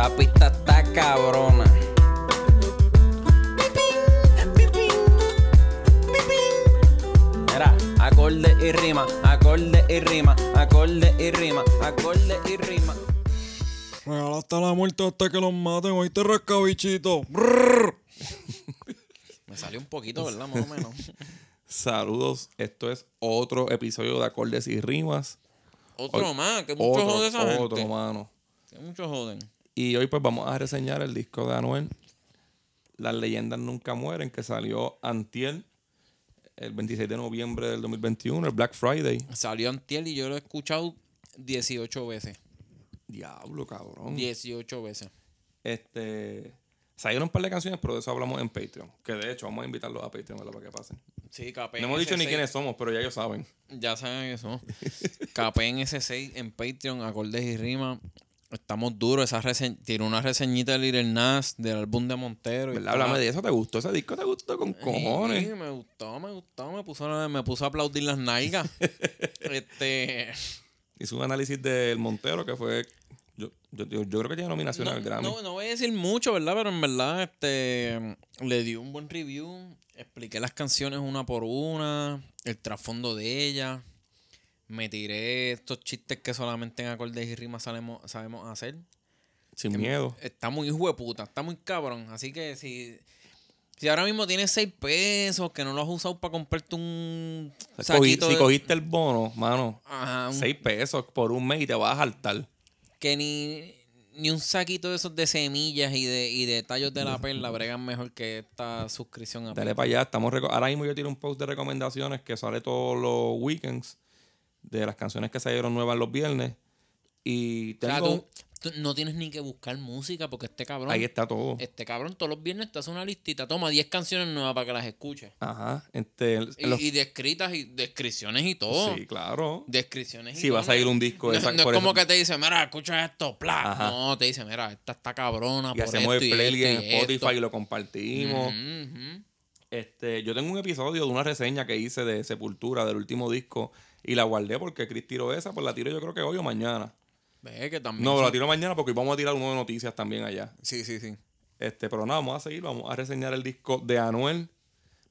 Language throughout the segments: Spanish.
Esta pista está cabrona. Mira, acorde y rima, acorde y rima, acorde y rima, acorde y rima. Regala hasta la muerte hasta que los maten. Oíste, rascabichito. Me salió un poquito, ¿verdad? Más o menos. Saludos, esto es otro episodio de Acordes y Rimas. Otro más, que mucho Otro, jode esa otro, gente. mano. Que mucho joden. Y hoy pues vamos a reseñar el disco de Anuel, Las leyendas nunca mueren, que salió antier, el 26 de noviembre del 2021, el Black Friday. Salió Antiel y yo lo he escuchado 18 veces. Diablo, cabrón. 18 veces. Este, salieron un par de canciones, pero de eso hablamos en Patreon. Que de hecho vamos a invitarlos a Patreon ¿verdad? para que pasen. Sí, capé. No hemos dicho ni quiénes somos, pero ya ellos saben. Ya saben eso. Capé en S6 en Patreon, acordes y rimas. Estamos duros. Esa rese- Tiró una reseñita de Little Nas del álbum de Montero. y ¿Verdad? Háblame de eso, ¿te gustó ese disco? ¿Te gustó con cojones? Sí, me gustó, me gustó. Me puso, a- me puso a aplaudir las nalgas. este. Hizo un análisis del Montero que fue. Yo, yo, yo, yo creo que tiene nominación No, al Grammy. no, no voy a decir mucho, ¿verdad? Pero en verdad, este. Le di un buen review. Expliqué las canciones una por una. El trasfondo de ellas. Me tiré estos chistes que solamente en acordes y rimas sabemos, sabemos hacer. Sin miedo. Está muy hijo de puta, está muy cabrón. Así que si, si ahora mismo tienes 6 pesos que no lo has usado para comprarte un cogí- si cogiste el bono, mano, Ajá, un- 6 pesos por un mes y te vas a saltar. que ni, ni un saquito de esos de semillas y de, y de tallos de la perla bregan mejor que esta suscripción a Dale para allá. Estamos Ahora mismo yo tiro un post de recomendaciones que sale todos los weekends de las canciones que salieron nuevas los viernes. Y O sea, tengo. tú, tú no tienes ni que buscar música porque este cabrón, ahí está todo. este cabrón todos los viernes te hace una listita, toma 10 canciones nuevas para que las escuches. Ajá. Este, Y, los- y descritas y descripciones y todo. Sí, claro. Descripciones y Si va a todo, salir un disco de No, esa- no es como eso- que te dice, mira, escucha esto. Ajá. No, te dice, mira, esta está cabrona. Y por hacemos esto el y playlist en Spotify esto. y lo compartimos. Este, yo tengo un episodio de una reseña que hice de Sepultura, del último disco, y la guardé porque Chris tiró esa, pues la tiro yo creo que hoy o mañana. Ve que también. No, son- la tiro mañana porque hoy vamos a tirar uno de noticias también allá. Sí, sí, sí. Este, pero nada, vamos a seguir, vamos a reseñar el disco de Anuel.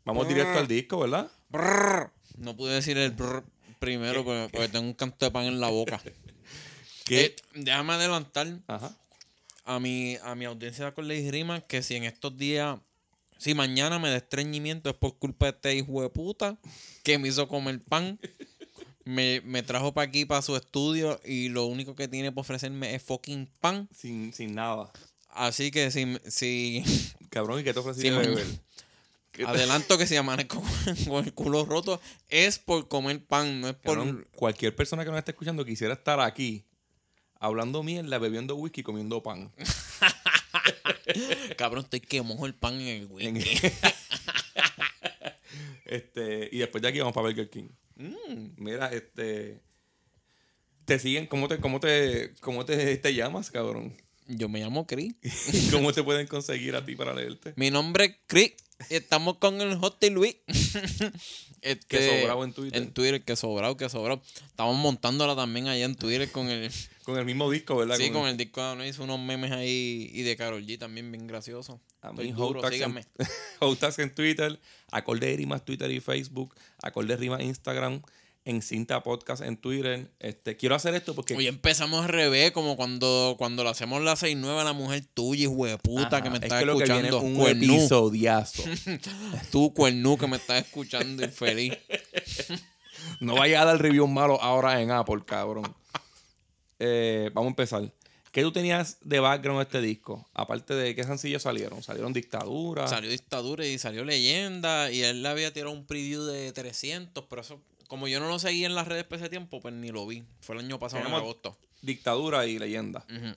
Vamos directo al disco, ¿verdad? Brrr. No pude decir el brrr primero porque, porque tengo un canto de pan en la boca. ¿Qué? Eh, déjame adelantar Ajá. a mi, a mi audiencia de acordes y rimas que si en estos días, si mañana me da estreñimiento es por culpa de este hijo de puta que me hizo comer pan. Me, me trajo para aquí, para su estudio, y lo único que tiene para ofrecerme es fucking pan. Sin, sin nada. Así que si, si Cabrón, ¿y qué te ofrecí de mañana. beber? ¿Qué te- adelanto que si amanezco con el culo roto, es por comer pan, no es por... Cabrón, cualquier persona que nos esté escuchando quisiera estar aquí hablando mierda, bebiendo whisky, comiendo pan. Cabrón, estoy que mojo el pan en el whisky. Este, y después de aquí vamos para Burger King. Mm. Mira, este. Te siguen, ¿cómo te, cómo te, cómo te, te llamas, cabrón? Yo me llamo Chris. ¿Cómo te pueden conseguir a ti para leerte? Mi nombre es Chris. Estamos con el Hostel Luis. Este, Que sobrado en Twitter. En Twitter, que sobrado, que sobrado. Estamos montándola también allá en Twitter con el. Con el mismo disco, ¿verdad? sí, con el disco de hizo unos memes ahí y de Karol G también bien gracioso. A Estoy mí, duro, síganme. en, Twitter, Acorde de Rimas Twitter y Facebook, Acorde de Rimas Instagram, en Cinta Podcast en Twitter. Este, quiero hacer esto porque Hoy empezamos al revés, como cuando, cuando lo hacemos la 6-9 a la mujer tuya, hijo de puta, Ajá, que me es está que lo que viene escuchando. un episodiazo. Tú, cuernú, que me estás escuchando infeliz. No vaya a dar review malo ahora en Apple, cabrón. Eh, vamos a empezar. ¿Qué tú tenías de background de este disco? Aparte de qué sencillos salieron. Salieron dictadura. Salió Dictadura y salió Leyenda. Y él le había tirado un preview de 300. Pero eso, como yo no lo seguí en las redes por ese tiempo, pues ni lo vi. Fue el año pasado en agosto. Dictadura y leyenda. Ujú.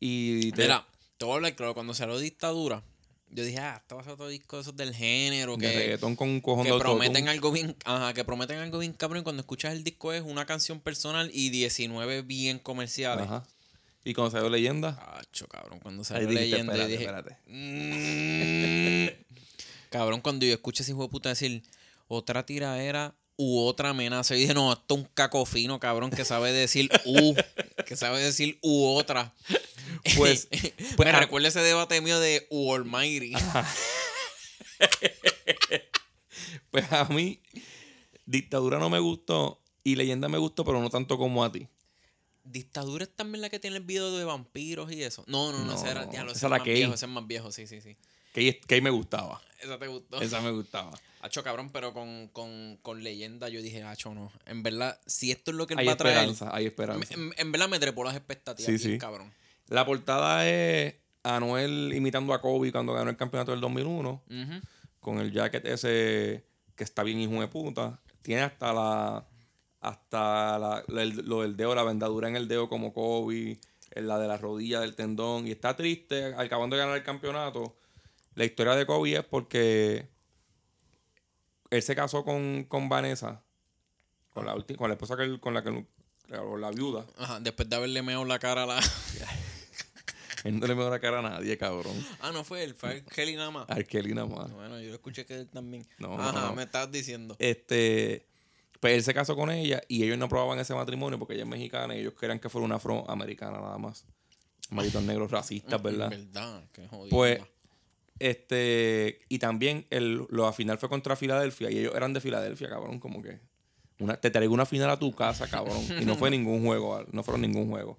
Y te- Mira, te voy a hablar claro. Cuando salió Dictadura, yo dije, ah, esto va a ser otro disco de esos del género. de Que, reggaetón con un cojón que de prometen algo bien, ajá, que prometen algo bien cabrón. Y cuando escuchas el disco es una canción personal y 19 bien comerciales. Ajá. Y cuando salió leyenda. Acho, cabrón, cuando Ahí salió dijiste, leyenda espérate, dije. espérate. "Mm". cabrón, cuando yo escuché ese hijo de puta decir otra tiraera u otra amenaza, yo dije, no, esto es un caco fino, cabrón, que sabe decir u, que sabe decir u otra. Pues, pues, Me ah, recuerda ese debate mío de Almighty. pues a mí, Dictadura no me gustó y Leyenda me gustó, pero no tanto como a ti. ¿Dictadura es también la que tiene el video de vampiros y eso? No, no, no, No, ese era, diablo, esa ese es más Kay. viejo, ese es más viejo, sí, sí, sí. Que ahí, que ahí me gustaba. Esa te gustó. Esa me gustaba. Hacho, cabrón, pero con, con, con leyenda yo dije, hacho, no. En verdad, si esto es lo que él Hay va a traer, esperanza, hay esperanza. en, en verdad me trepó las expectativas, Sí, bien sí. cabrón. La portada es Anuel imitando a Kobe cuando ganó el campeonato del 2001. Ujú. Con el jacket ese que está bien hijo de puta. Tiene hasta la... Hasta la- la- el- lo del dedo, la vendadura en el dedo como Kobe. en La de la rodilla del tendón. Y está triste acabando de ganar el campeonato. La historia de Kobe es porque... Él se casó con, con Vanessa. Con la, ulti- con la esposa que él- con la que... con la viuda. Ajá, después de haberle meado la cara a la... Él no le mejor la cara a nadie, cabrón. ah, no fue él, fue Kelly nada más. Arkeli nada más. Bueno, yo lo escuché que él también. No, Ajá, no. me estás diciendo. Este, pues él se casó con ella y ellos no aprobaban ese matrimonio porque ella es mexicana y ellos querían que fuera una afroamericana nada más. Malditos negros racistas, ¿verdad? verdad, qué jodido. Pues, este, y también el, lo final fue contra Filadelfia y ellos eran de Filadelfia, cabrón, como que una, te traigo una final a tu casa, cabrón. Y no fue ningún juego, no fueron ningún juego.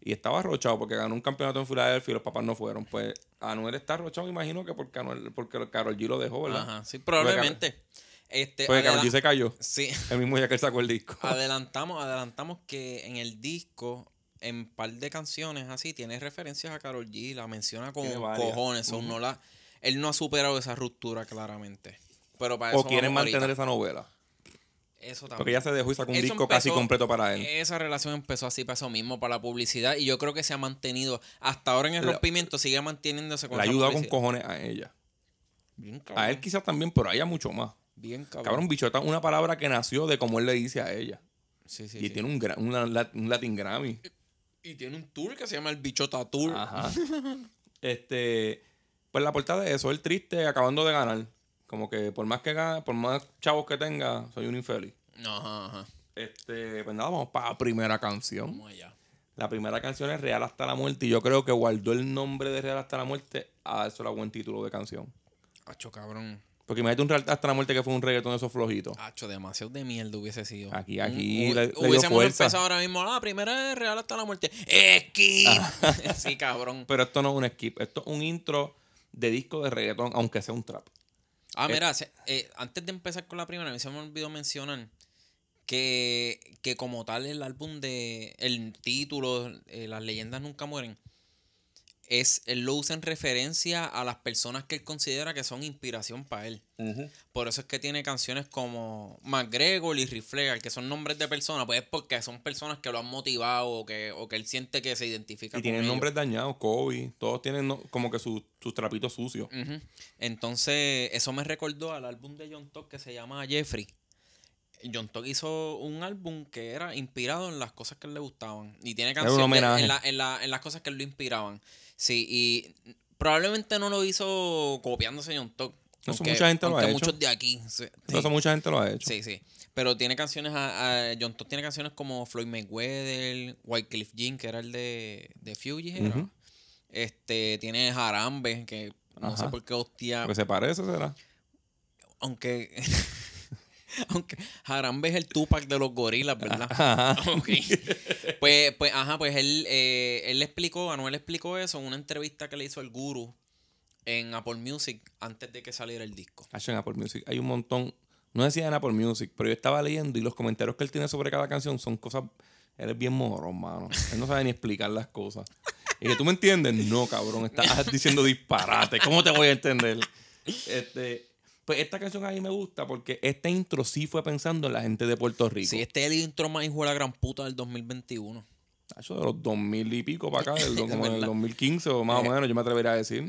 Y estaba arrochado porque ganó un campeonato en Filadelfia y los papás no fueron. Pues Anuel está arrochado, me imagino que porque, Anuel, porque Karol G lo dejó, ¿verdad? Ajá, sí, probablemente. Este, Porque Karol adela- G se cayó. Sí, El mismo día que él sacó el disco. adelantamos, adelantamos que en el disco, en par de canciones así, tiene referencias a Carol G, la menciona con cojones. so, no la, él no ha superado esa ruptura claramente. Pero para o eso quieren mantener ahorita. esa novela. Eso también. Porque ella se dejó y sacó un Eso disco casi completo para él. Esa relación empezó así para eso mismo, para la publicidad. Y yo creo que se ha mantenido. Hasta ahora en el La- rompimiento sigue manteniéndose con esa ayudado con cojones a ella. Bien cabrón. A él quizás también, pero a ella mucho más. Bien cabrón. Cabrón, bichota, una palabra que nació de como él le dice a ella. Sí, sí, y sí. tiene un, una un Latin Grammy. Y tiene un tour que se llama el Bichota Tour. Ajá. este, pues la portada de eso, él triste acabando de ganar. Como que por más que gane, por más chavos que tenga, soy un infeliz. Ajá, ajá. Este, pues nada, vamos para la primera canción. Vamos allá. La primera canción es Real hasta la muerte y yo creo que guardó el nombre de Real hasta la muerte a eso era buen título de canción. Hacho, cabrón. Porque imagínate un Real hasta la muerte que fue un reggaetón de esos flojitos. Hacho, demasiado de mierda hubiese sido. Aquí- aquí Un- le- le dio hubiésemos fuerza. empezado ahora mismo. Ah, primera es real hasta la muerte. ¡Skip! sí, cabrón. Pero esto no es un skip, esto es un intro de disco de reggaetón, aunque sea un trap. Ah, mira, se- eh, antes de empezar con la primera, a mí se me olvidó mencionar que, que como tal el álbum de. El título, eh, Las leyendas nunca mueren. Es, él lo usa en referencia a las personas que él considera que son inspiración para él. Por eso es que tiene canciones como McGregor y Riflegar, que son nombres de personas, pues es porque son personas que lo han motivado o que, o que él siente que se identifica Y con tienen ellos. nombres dañados, Kobe, todos tienen no- como que sus sus trapitos sucios. Entonces, eso me recordó al álbum de John Talk que se llama Jeffrey. John Talk hizo un álbum que era inspirado en las cosas que él le gustaban. Y tiene canciones en, la- en la- en las cosas que lo inspiraban. Sí, y probablemente no lo hizo copiándose John Talk. Eso aunque- mucha gente lo ha hecho. muchos de aquí. sí, Eso sí. mucha gente lo ha hecho. Sí, sí. Pero tiene canciones a, a- John Todd tiene canciones como Floyd Mayweather, Wycliffe Jean, que era el de, de. Ujú. Este, tiene Jarambe, que no sé por qué hostia. Porque se parece, será. Aunque. aunque Jarambe es el Tupac de los gorilas, ¿verdad? Ajá. Ok. Pues, pues, ajá, pues él, eh, él le explicó, Anuel explicó eso en una entrevista que le hizo el guru en Apple Music antes de que saliera el disco. Hacho, en Apple Music hay un montón. No decía en Apple Music, pero yo estaba leyendo y los comentarios que él tiene sobre cada canción son cosas. Él es bien morón, mano. Él no sabe ni explicar las cosas. Y que tú me entiendes, no, cabrón. Estás diciendo disparate. ¿Cómo te voy a entender? Este, pues esta canción a mí me gusta porque este intro sí fue pensando en la gente de Puerto Rico. Sí, este es el intro más hijo de la gran puta del 2021. Hacho, de los 2000 y pico para acá, del, como en el verdad. 2015 o más o Eh. menos, yo me atrevería a decir.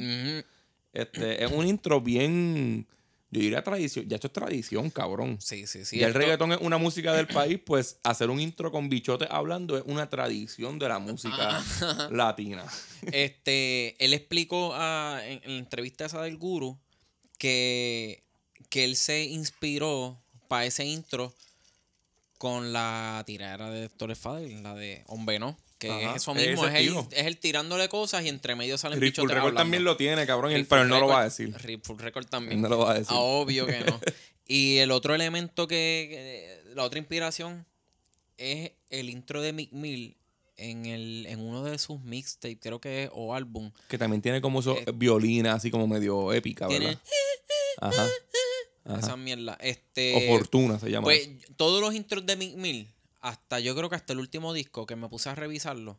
Este, es un intro bien, yo diría tradición, ya esto es tradición, cabrón. Sí, sí, sí. y el esto- reggaetón es una música del país, pues hacer un intro con bichotes hablando es una tradición de la música latina. Este, él explicó ah, en, en la entrevista esa del guru que, que él se inspiró para ese intro con la tiradera de Torres Fadel, la de Hombre No. Que Ajá, es eso es mismo, es, el, estilo. es el tirándole cosas y entre medio salen Full Record también lo tiene, cabrón, pero él no lo va a decir. Full Record también. No lo va a decir. Ah, obvio que no. y el otro elemento que, que- la otra inspiración es el intro de Mick Mill en, el, en uno de sus mixtapes, creo que es, o álbum. Que también tiene como esos Eh, violinas así como medio épica, Tiene ¿verdad? Ajá. Ajá. esa mierda. Este, O Fortuna se llama. Pues eso. todos los intros de Mick Mill, hasta yo creo que hasta el último disco que me puse a revisarlo,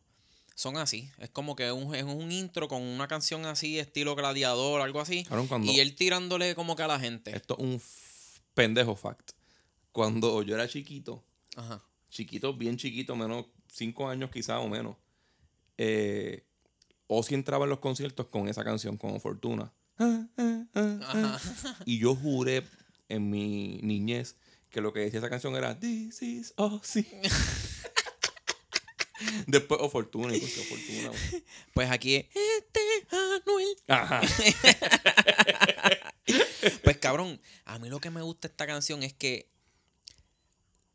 son así. Es como que un, es un intro con una canción así, estilo gladiador, algo así. Y él tirándole como que a la gente. Esto es un pendejo fact. Cuando yo era chiquito, Ajá. chiquito, bien chiquito, menos cinco años quizás o menos, eh, Ozzy entraba en los conciertos con esa canción, con Fortuna. Ajá. Y yo juré en mi niñez que lo que decía esa canción era This is Ozzy. Después O Fortuna y pues, O Fortuna. Pues aquí es este Anuel. Ajá. Pues cabrón, a mí lo que me gusta esta canción es que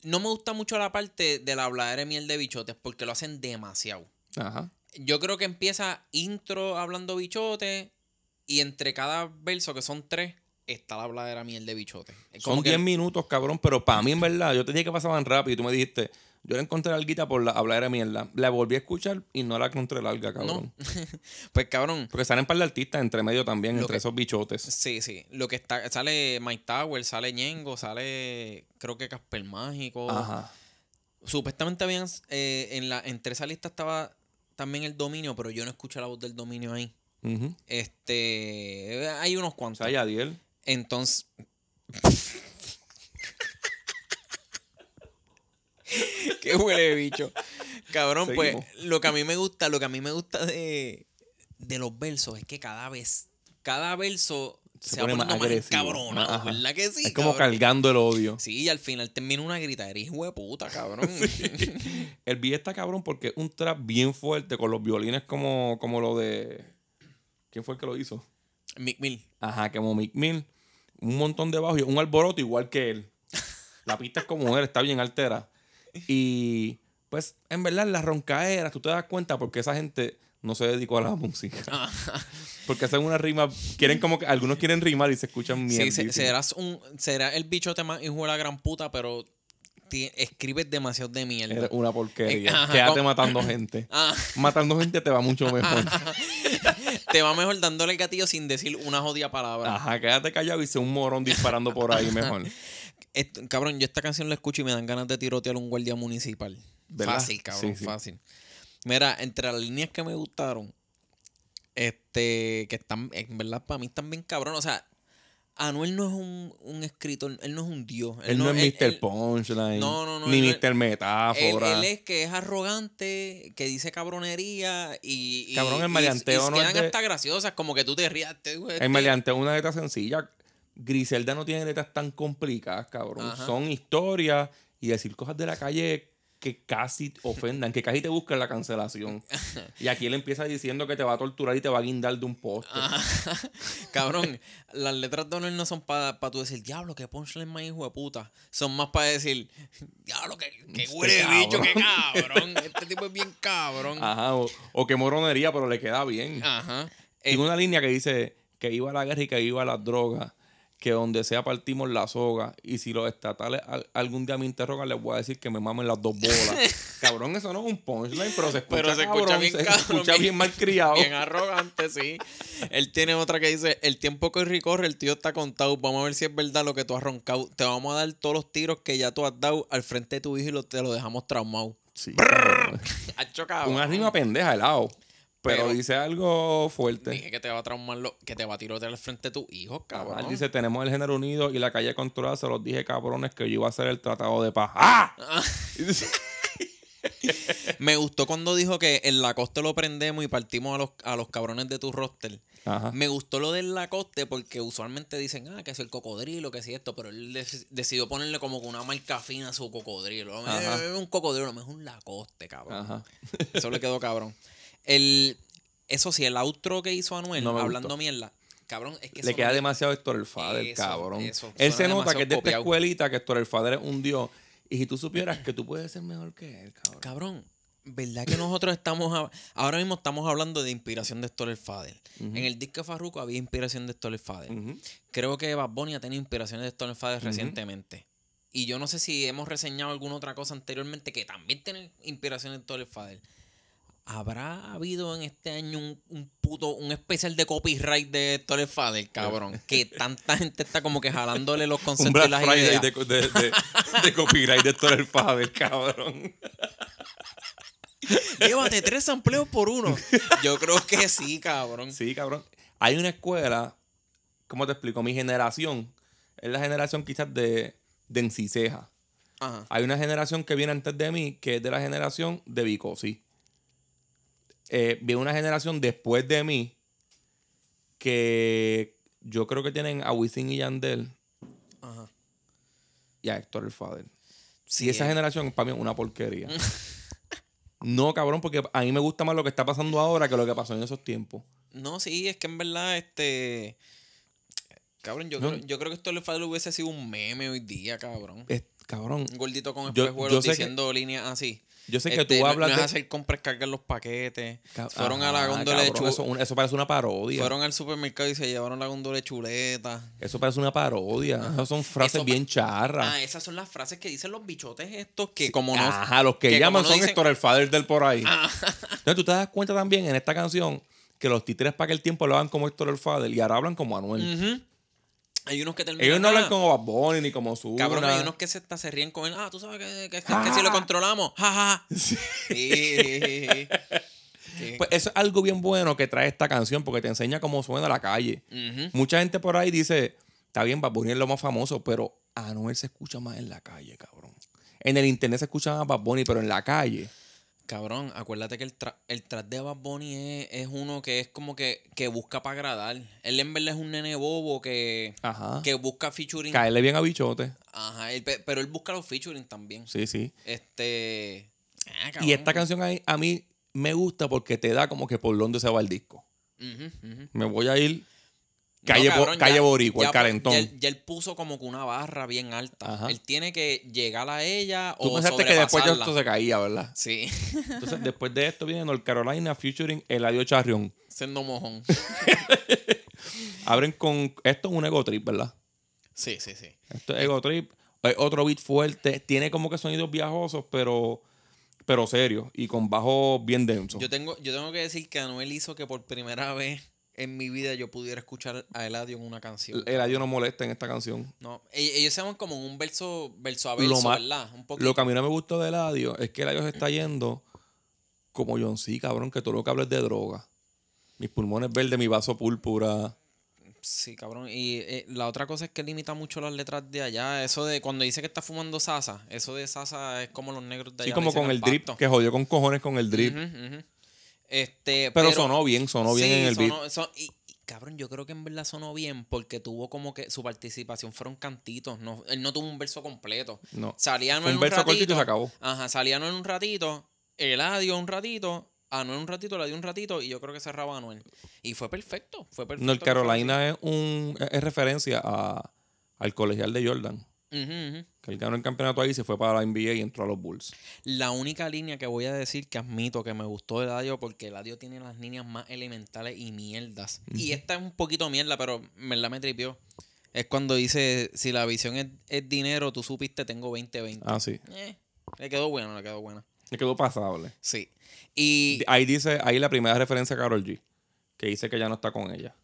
no me gusta mucho la parte de la habladera de miel de bichotes porque lo hacen demasiado. Ajá. Yo creo que empieza intro hablando bichotes y entre cada verso, que son tres, está la habladera miel de. Es como Son que- 10 minutos, cabrón, pero para mí, en verdad, yo te dije que pasaban rápido y tú me dijiste, yo la encontré larguita por la hablar de mierda. La volví a escuchar y no la encontré larga, cabrón. Pues cabrón, Porque salen un par de artistas entre medio también, entre que- esos bichotes. sí, sí. Lo que está, sale Mike Tower, sale Ñengo, sale creo que Casper Mágico. Ajá. Supuestamente habían eh, en la entre esa lista estaba también el dominio, pero yo no escuché la voz del dominio ahí. Este, hay unos cuantos. sea, Yadiel. Entonces. Qué huele bicho. Cabrón, Seguimos. pues lo que a mí me gusta, lo que a mí me gusta de, de los versos es que cada vez, cada verso se, Se va pone poniendo más más. ¿verdad que sí? es como cabrón? cargando el odio. Sí, y al final termina una grita, hijo de puta, cabrón. El beat está cabrón porque es un trap bien fuerte con los violines como, como lo de... ¿Quién fue el que lo hizo? Mick Mill. Ajá, como Mick Mill. Un montón de bajo y un alboroto igual que él. La pista es como él, está bien altera. Y pues, en verdad, las roncaeras, tú te das cuenta porque esa gente no se dedicó a la música. Porque hacen una rima, quieren como que, algunos quieren rimar y se escuchan Sí, mierda. se- serás un, será el bichote más hijo de la gran puta, pero escribes demasiado de mierda. Eres una porquería. Eh, ajá, Quédate matando gente. Ah, Matando gente te va mucho mejor. te va mejor dándole el gatillo sin decir una jodida palabra. Ajá, quédate callado y sé un morón disparando por ahí mejor. Esto- cabrón, yo esta canción la escucho y me dan ganas de tirotear a un guardia municipal. ¿Verdad? Fácil, cabrón, Sí, sí. fácil. Mira, entre las líneas que me gustaron, este, que están, en verdad, para mí están bien cabrón. O sea, Anuel no es un, un escritor, él no es un dios. Él no es Mr. él- Punchline. No, no, no, Ni no es- Mr. Metáfora. él es que es arrogante, que dice cabronería y. y- Cabrón, el y- maleanteo y no es quedan de- hasta graciosas, como que tú te rías. este, güey, este- El maleante es una letra sencilla. Griselda no tiene letras tan complicadas, cabrón. Ajá. Son historias y decir cosas de la calle que casi ofendan, que casi te buscan la cancelación. y aquí él empieza diciendo que te va a torturar y te va a guindar de un poste. Ajá. Cabrón, las letras de Anuel no son para tú decir, diablo, que punchline más hijo de puta. Son más para decir, diablo, que, que Este huele de bicho, que cabrón. Este tipo es bien cabrón. Ajá, o, o que moronería, pero le queda bien. Ajá. Eh, Tiene una línea que dice que iba a la guerra y que iba a las drogas, que donde sea partimos la soga, y si los estatales al- algún día me interrogan, les voy a decir que me mamen las dos bolas. cabrón, eso no es un punchline, pero se escucha, pero se escucha cabrón, bien se cabrón, escucha bien mal criado. Bien arrogante, sí. Él tiene otra que dice, el tiempo corre y corre, el tío está contado. Vamos a ver si es verdad lo que tú has roncado. Te vamos a dar todos los tiros que ya tú has dado al frente de tu hijo y lo- te lo dejamos traumado. Sí. Hacho, cabrón. Una rima pendeja helado, pero, Pero- dice algo fuerte. Dije que te va a traumar, lo, que te va a tirotear al frente de tu hijo, cabrón. Él dice, tenemos el género unido y la calle controlada. Se los dije, cabrones, que yo iba a hacer el tratado de paz. ¡Ah! Me gustó cuando dijo que en Lacoste lo prendemos y partimos a los, a los cabrones de tu roster. Ajá. Me gustó lo del Lacoste porque usualmente dicen, ah, que es el cocodrilo, que si esto, pero él dec- decidió ponerle como que una marca fina a su cocodrilo. Es un cocodrilo, no es un Lacoste, cabrón. Ajá. Eso le quedó cabrón. El, eso sí, el outro que hizo Anuel, No hablando gustó. mierda, cabrón, es que Le queda no- demasiado Héctor el Fader, Eso, cabrón. eso. Él se nota que es de esta escuelita que Héctor el Fader es un dios. Y si tú supieras que tú puedes ser mejor que él, cabrón. Cabrón, ¿verdad que nosotros estamos. a- ahora mismo estamos hablando de inspiración de Stoller Fader? En el disco de Farruko había inspiración de Stoller Fader. Ujú. Creo que Bad Bunny ha tenido inspiraciones de Stoller Fader recientemente. Y yo no sé si hemos reseñado alguna otra cosa anteriormente que también tiene inspiraciones de Stoller Fader. ¿Habrá habido en este año un, un puto, un especial de copyright de Stoller Fader, cabrón? que tanta gente está como que jalándole los Un conceptos y Black las Friday ideas. de, de, de, de copyright de Stoller Faber, cabrón. Llévate tres sampleos por uno. Yo creo que sí, cabrón. Sí, cabrón. Hay una escuela, ¿cómo te explico? Mi generación es la generación quizás de, de Enciseja. Ajá. Hay una generación que viene antes de mí que es de la generación de Vicosi. Eh, viene una generación después de mí que yo creo que tienen a Wisin y Yandel Ajá. y a Héctor el Fader. Sí, y esa eh. generación para mí es una porquería. no, cabrón, porque a mí me gusta más lo que está pasando ahora que lo que pasó en esos tiempos. No, sí, es que en verdad, este. Cabrón, yo, No. creo, yo creo que le falta hubiese sido un meme hoy día, cabrón. Es- cabrón, Un gordito con espejuelos sé que- diciendo líneas así. Yo sé que Este, tú no- hablas no, de... es hacer compras, cargar los paquetes. Fueron a Ajá, la góndola de cabrón, chu- eso, eso parece una parodia. Fueron al supermercado y se llevaron la góndola de chuleta. Eso parece una parodia. Esas son frases Eso- bien charras. Ah, esas son las frases que dicen los bichotes estos que como no... Ajá, los que, que llaman no son dicen- Ah. Héctor el Fader del por ahí. Entonces tú te das cuenta también en esta canción que los títeres para aquel tiempo hablaban como Héctor el Fader y ahora hablan como Anuel. Ujú. Hay unos que terminan... Ellos no hablan ah, como Bad Bunny ni como Zuna. Cabrón, hay unos que se, se ríen con él. Ah, tú sabes que, que- que- Ah. que si lo controlamos. Ja, ja. Sí. sí. Pues eso es algo bien bueno que trae esta canción porque te enseña cómo suena la calle. Mucha gente por ahí dice, está bien, Bad Bunny es lo más famoso, pero Anuel se escucha más en la calle, cabrón. En el internet se escucha más Bad Bunny, pero en la calle. Cabrón, acuérdate que el, tra el trap de Bad Bunny es, es uno que es como que, que busca para agradar. Él en verdad es un nene bobo que, Ajá. que busca featuring. Caerle bien a bichote. Ajá, él pero él busca los featuring también. Sí, sí. Este. ah, Y esta canción ahí, a mí me gusta porque te da como que por dónde se va el disco. Me voy a ir calle, cabrón, calle ya- Boricua, ya- el calentón. Ya, él- ya él puso como que una barra bien alta. Ajá. Él tiene que llegar a ella Tú o pensaste que después de esto se caía, ¿verdad? Sí, Entonces, después de esto viene North Carolina featuring Eladio Charrión. siendo mojón. Abren con. Esto es un ego trip, ¿verdad? Sí, sí, sí. Esto es ego trip. Hay otro beat fuerte. Tiene como que sonidos viajosos, pero. Pero serios. Y con bajos bien densos. Yo tengo, yo tengo que decir que Anuel hizo que por primera vez en mi vida yo pudiera escuchar a Eladio en una canción. Eladio no molesta en esta canción. No, e- ellos se llaman como un verso, verso a verso, Lo más- ¿verdad? Un. Lo que a mí no me gustó de Eladio es que Eladio se está yendo como John C, cabrón, que todo lo que habla es de droga. Mis pulmones verdes, mi vaso púrpura. Sí, cabrón. Y eh, la otra cosa es que limita mucho las letras de allá. Eso de cuando dice que está fumando Sasa, eso de Sasa es como los negros de allá. Sí, como con el pacto. drip, que jodió con cojones con el drip. Ujú. Este, pero, sonó bien, sonó bien en el beat. sonó- son- y, y, cabrón, yo creo que en verdad sonó bien porque tuvo como que su participación fueron cantitos. No, él no tuvo un verso completo. No. Salía Fue en un un verso cortito y ratito. se acabó. Ajá, salía Anuel un ratito, Eladio un ratito, Anuel un ratito, Eladio un ratito y yo creo que cerraba Anuel. Y fue perfecto, fue perfecto. Que fuera Carolina es un es referencia a, al colegial de Jordan. Que él ganó el campeonato ahí, se fue para la NBA y entró a los Bulls. La única línea que voy a decir que admito que me gustó de Eladio porque Eladio tiene las líneas más elementales y mierdas. Y esta es un poquito mierda, pero me la me tripió. Es cuando dice, si la visión es, es dinero, tú supiste, tengo 20-20. Ah, sí. Eh, le quedó buena, le quedó buena. Le quedó pasable. Sí. Y Ahí dice, ahí la primera referencia a Carol G. Que dice que ya no está con ella.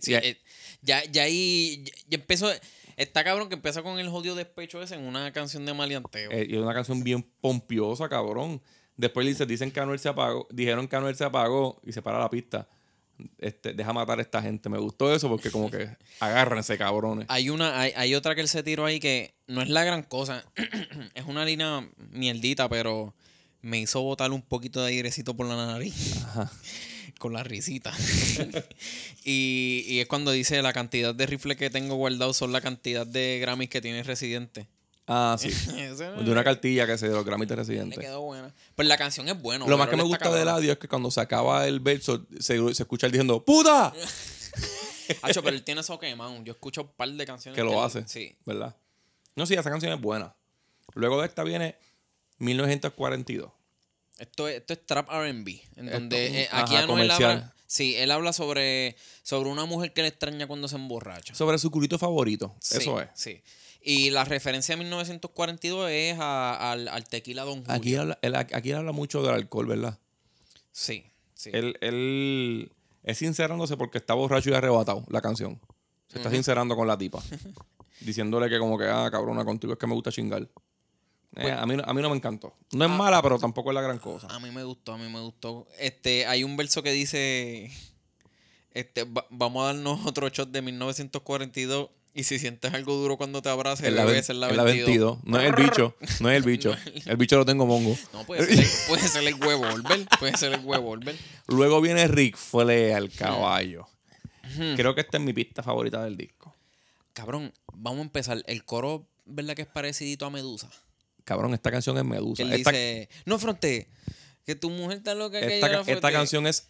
Sí, eh, ya, ya ahí ya, ya empezó. Está cabrón que empieza con el jodido despecho ese en una canción de maleanteo. Eh, y es una canción bien pompiosa, cabrón. Después dice, dicen que Anuel se apagó, dijeron que Anuel se apagó y se para la pista. Este, deja matar a esta gente. Me gustó eso porque como que agárrense, cabrones. Hay una, hay, hay otra que él se tiró ahí que no es la gran cosa. es una línea mierdita, pero me hizo botar un poquito de airecito por la nariz. Con la risita. y, y es cuando dice la cantidad de rifles que tengo guardados son la cantidad de Grammys que tiene Residente. Ah, sí. De una cartilla que se de los Grammys de le Residente. quedó buena. Pues la canción es buena. Lo más que me gusta está de cabrona. Eladio es que cuando se acaba el verso se, se escucha él diciendo ¡Puta! Hacho, pero él tiene eso quemado. Yo escucho un par de canciones. que lo él- hace. Sí. ¿Verdad? No, sí, esa canción es buena. Luego de esta viene 1942. Esto es, esto es trap RB. En donde eh, aquí ajá, Anuel habla. Sí, él habla sobre, sobre una mujer que le extraña cuando se emborracha. Sobre su culito favorito. Sí, Eso es. Sí. Y la referencia a 1942 es a- al, al tequila Don Julio. Aquí él habla, él- aquí él habla mucho del alcohol, ¿verdad? Sí, sí. Él, él es sincerándose porque está borracho y arrebatado la canción. Se está sincerando con la tipa. diciéndole que como que, ah, cabrona, contigo es que me gusta chingar. Eh, a, mí, no- a mí no me encantó. No es mala, pero tampoco es la gran cosa. A mí me gustó, a mí me gustó. Este, hay un verso que dice, este, va- vamos a darnos otro shot de 1942 y si sientes algo duro cuando te abraces, Es la, debe ser la es la 22. 22. No es el bicho. No es el bicho. El bicho lo tengo mongo. No, puede ser, el, puede ser el huevo. Puede ser el huevo, Volver. Luego viene Rick Flair, el caballo. Creo que esta es mi pista favorita del disco. Cabrón, vamos a empezar. El coro, ¿verdad que es parecidito a Medusa? Cabrón, esta canción es Medusa. Que él Esta, dice, no fronte, que tu mujer está loca que esta, ella esta frote". canción es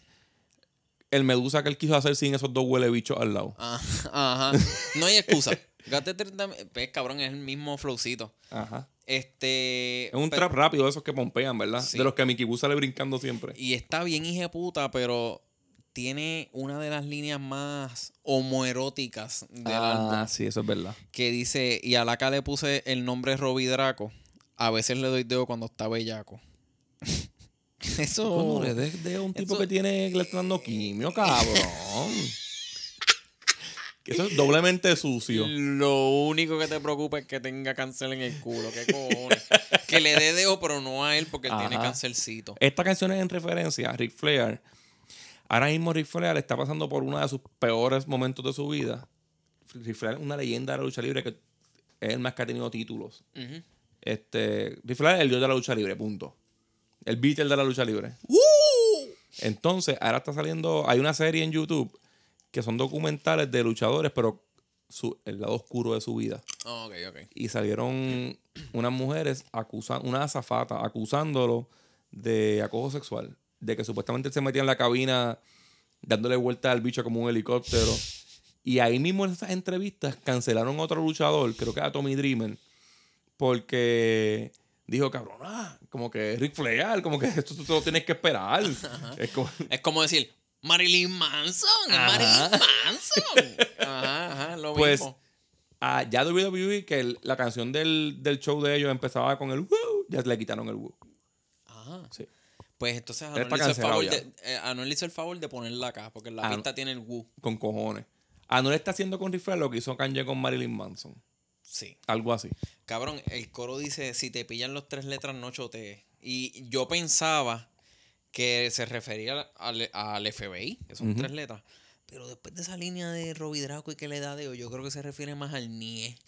el Medusa que él quiso hacer sin esos dos huele bichos al lado. Ah, Ajá. No hay excusa. Gaste 30 mi- Pues, cabrón, es el mismo flowcito. Ajá. Este. Es un pero- trap rápido de esos que pompean, ¿verdad? Sí. De los que a Mickey Boo sale brincando siempre. Y está bien puta, pero tiene una de las líneas más homoeróticas del ah, álbum. sí, eso es verdad. Que dice, y a la que le puse el nombre Robbie Draco. A veces le doy dedo cuando está bellaco. Eso. ¿Cómo le des de a un tipo eso- que tiene que le está dando quimio, cabrón? que eso es doblemente sucio. Lo único que te preocupa es que tenga cáncer en el culo. ¿Qué cojones? que le dé dedo, pero no a él porque él tiene cancercito. Esta canción es en referencia a Ric Flair. Ahora mismo Ric Flair está pasando por uno de sus peores momentos de su vida. Ric Flair es una leyenda de la lucha libre que es el más que ha tenido títulos. Ujú. Este, Ric Flair es el dios de la lucha libre, punto. El Beatle de la lucha libre. Entonces, ahora está saliendo, hay una serie en YouTube que son documentales de luchadores, pero su- el lado oscuro de su vida. Ah, ok, ok. Y salieron unas mujeres, acusan, una azafata, acusándolo de acoso sexual. De que supuestamente él se metía en la cabina dándole vuelta al bicho como un helicóptero. Y ahí mismo en esas entrevistas cancelaron otro luchador, creo que era Tommy Dreamer, porque dijo, cabrón, ah, como que Rick Flair, como que esto tú te lo tienes que esperar. Es como- Es como decir, Marilyn Manson, Ajá. Marilyn Manson. Ajá, ajá, lo Pues, mismo. ah, ya WWE, que el- la canción del, del show de ellos empezaba con el woo, ya le quitaron el woo. Ajá. Sí. Pues entonces Ya Anuel hizo, el favor de, eh, Anuel hizo el favor de ponerla acá, porque la Ah, pista tiene el woo. con cojones. Anuel está haciendo con Ric Flair lo que hizo Kanye con Marilyn Manson. Sí. Algo así. Cabrón, el coro dice, si te pillan los tres letras, no chotees. Y yo pensaba que se refería al, al FBI, que son tres letras. Pero después de esa línea de Robbie Draco y que le da de yo creo que se refiere más al NIE.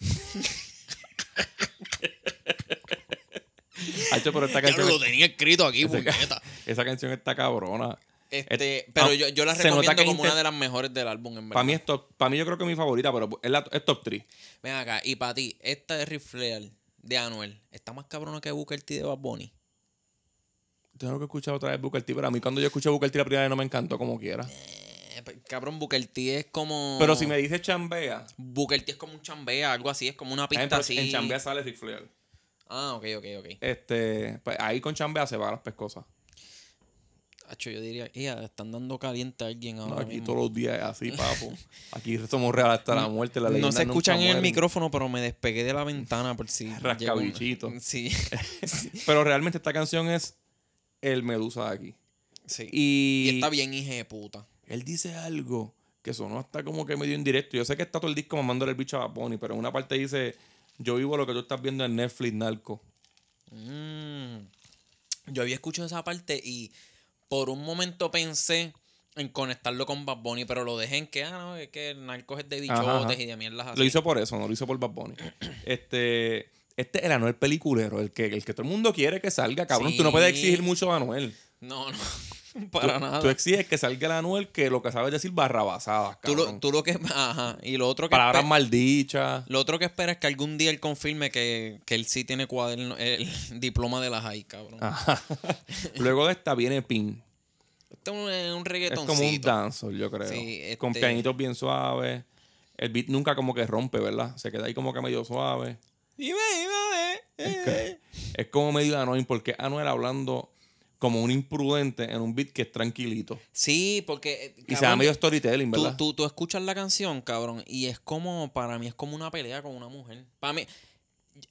Hacho, pero esta canción, lo tenía escrito aquí, esa canción está cabrona. Este, Eh, pero ah, yo, yo la recomiendo como una de las mejores del álbum, en verdad. Para mí, es top- para mí yo creo que es mi favorita, pero es, la- es top 3. Ven acá, y para ti, esta de Ric Flair, de Anuel, ¿está más cabrona que Booker T de Bad Bunny? Tengo que escuchar otra vez Booker T, pero a mí cuando yo escuché Booker T la primera vez no me encantó como quiera. Eh, pe- cabrón, Booker T es como... Pero si me dices chambea, Booker T es como un chambea, algo así, es como una pista así. en chambea sale Ric Flair. Ah, ok, ok, ok. Este, pues ahí con chambea se van las pescosas. Hacho, yo diría, ya, están dando caliente a alguien No, ahora aquí mismo. todos los días es así, papo. Aquí somos reales hasta la muerte. las No se escuchan en el micrófono, pero me despegué de la ventana por si... Rascabichito. llegó Sí. Pero realmente esta canción es el Medusa de aquí. sí. Y, Y está bien, hija de puta. él dice algo que sonó hasta como que medio indirecto. Yo sé que está todo el disco mamándole el bicho a Bunny, pero en una parte dice, yo vivo lo que tú estás viendo en Netflix, narco. Mm. Yo había escuchado esa parte y por un momento pensé en conectarlo con Bad Bunny, pero lo dejé en que, ah, no, es que el narco es de bichotes Ajá, ajá. y de mierdas así. Lo hizo por eso, no lo hizo por Bad Bunny. este, este es el Anuel peliculero, el que, el que todo el mundo quiere que salga, cabrón. Tú no puedes Sí. exigir mucho a Anuel. No, no, para tú, nada. Tú exiges que salga el Anuel que lo que sabe es decir barrabasadas, Tú lo, tú lo que... Ajá. Y lo otro que... Palabras maldichas. Lo otro que espera es que algún día él confirme que, que él sí tiene cuaderno, el diploma de la high, cabrón. Ajá. Luego de esta viene Pin. Este es un, es un Es reggaetoncito. como un dancehall, yo creo. Sí, Con este- pianitos bien suaves. El beat nunca como que rompe, ¿verdad? Se queda ahí como que medio suave. Y ve, eh, eh. Es como medio annoying porque Anuel hablando como un imprudente en un beat que es tranquilito. Sí, porque. eh, Y se da medio storytelling, tú, ¿verdad? tú, tú escuchas la canción, cabrón, y es como. Para mí es como una pelea con una mujer. Para mí.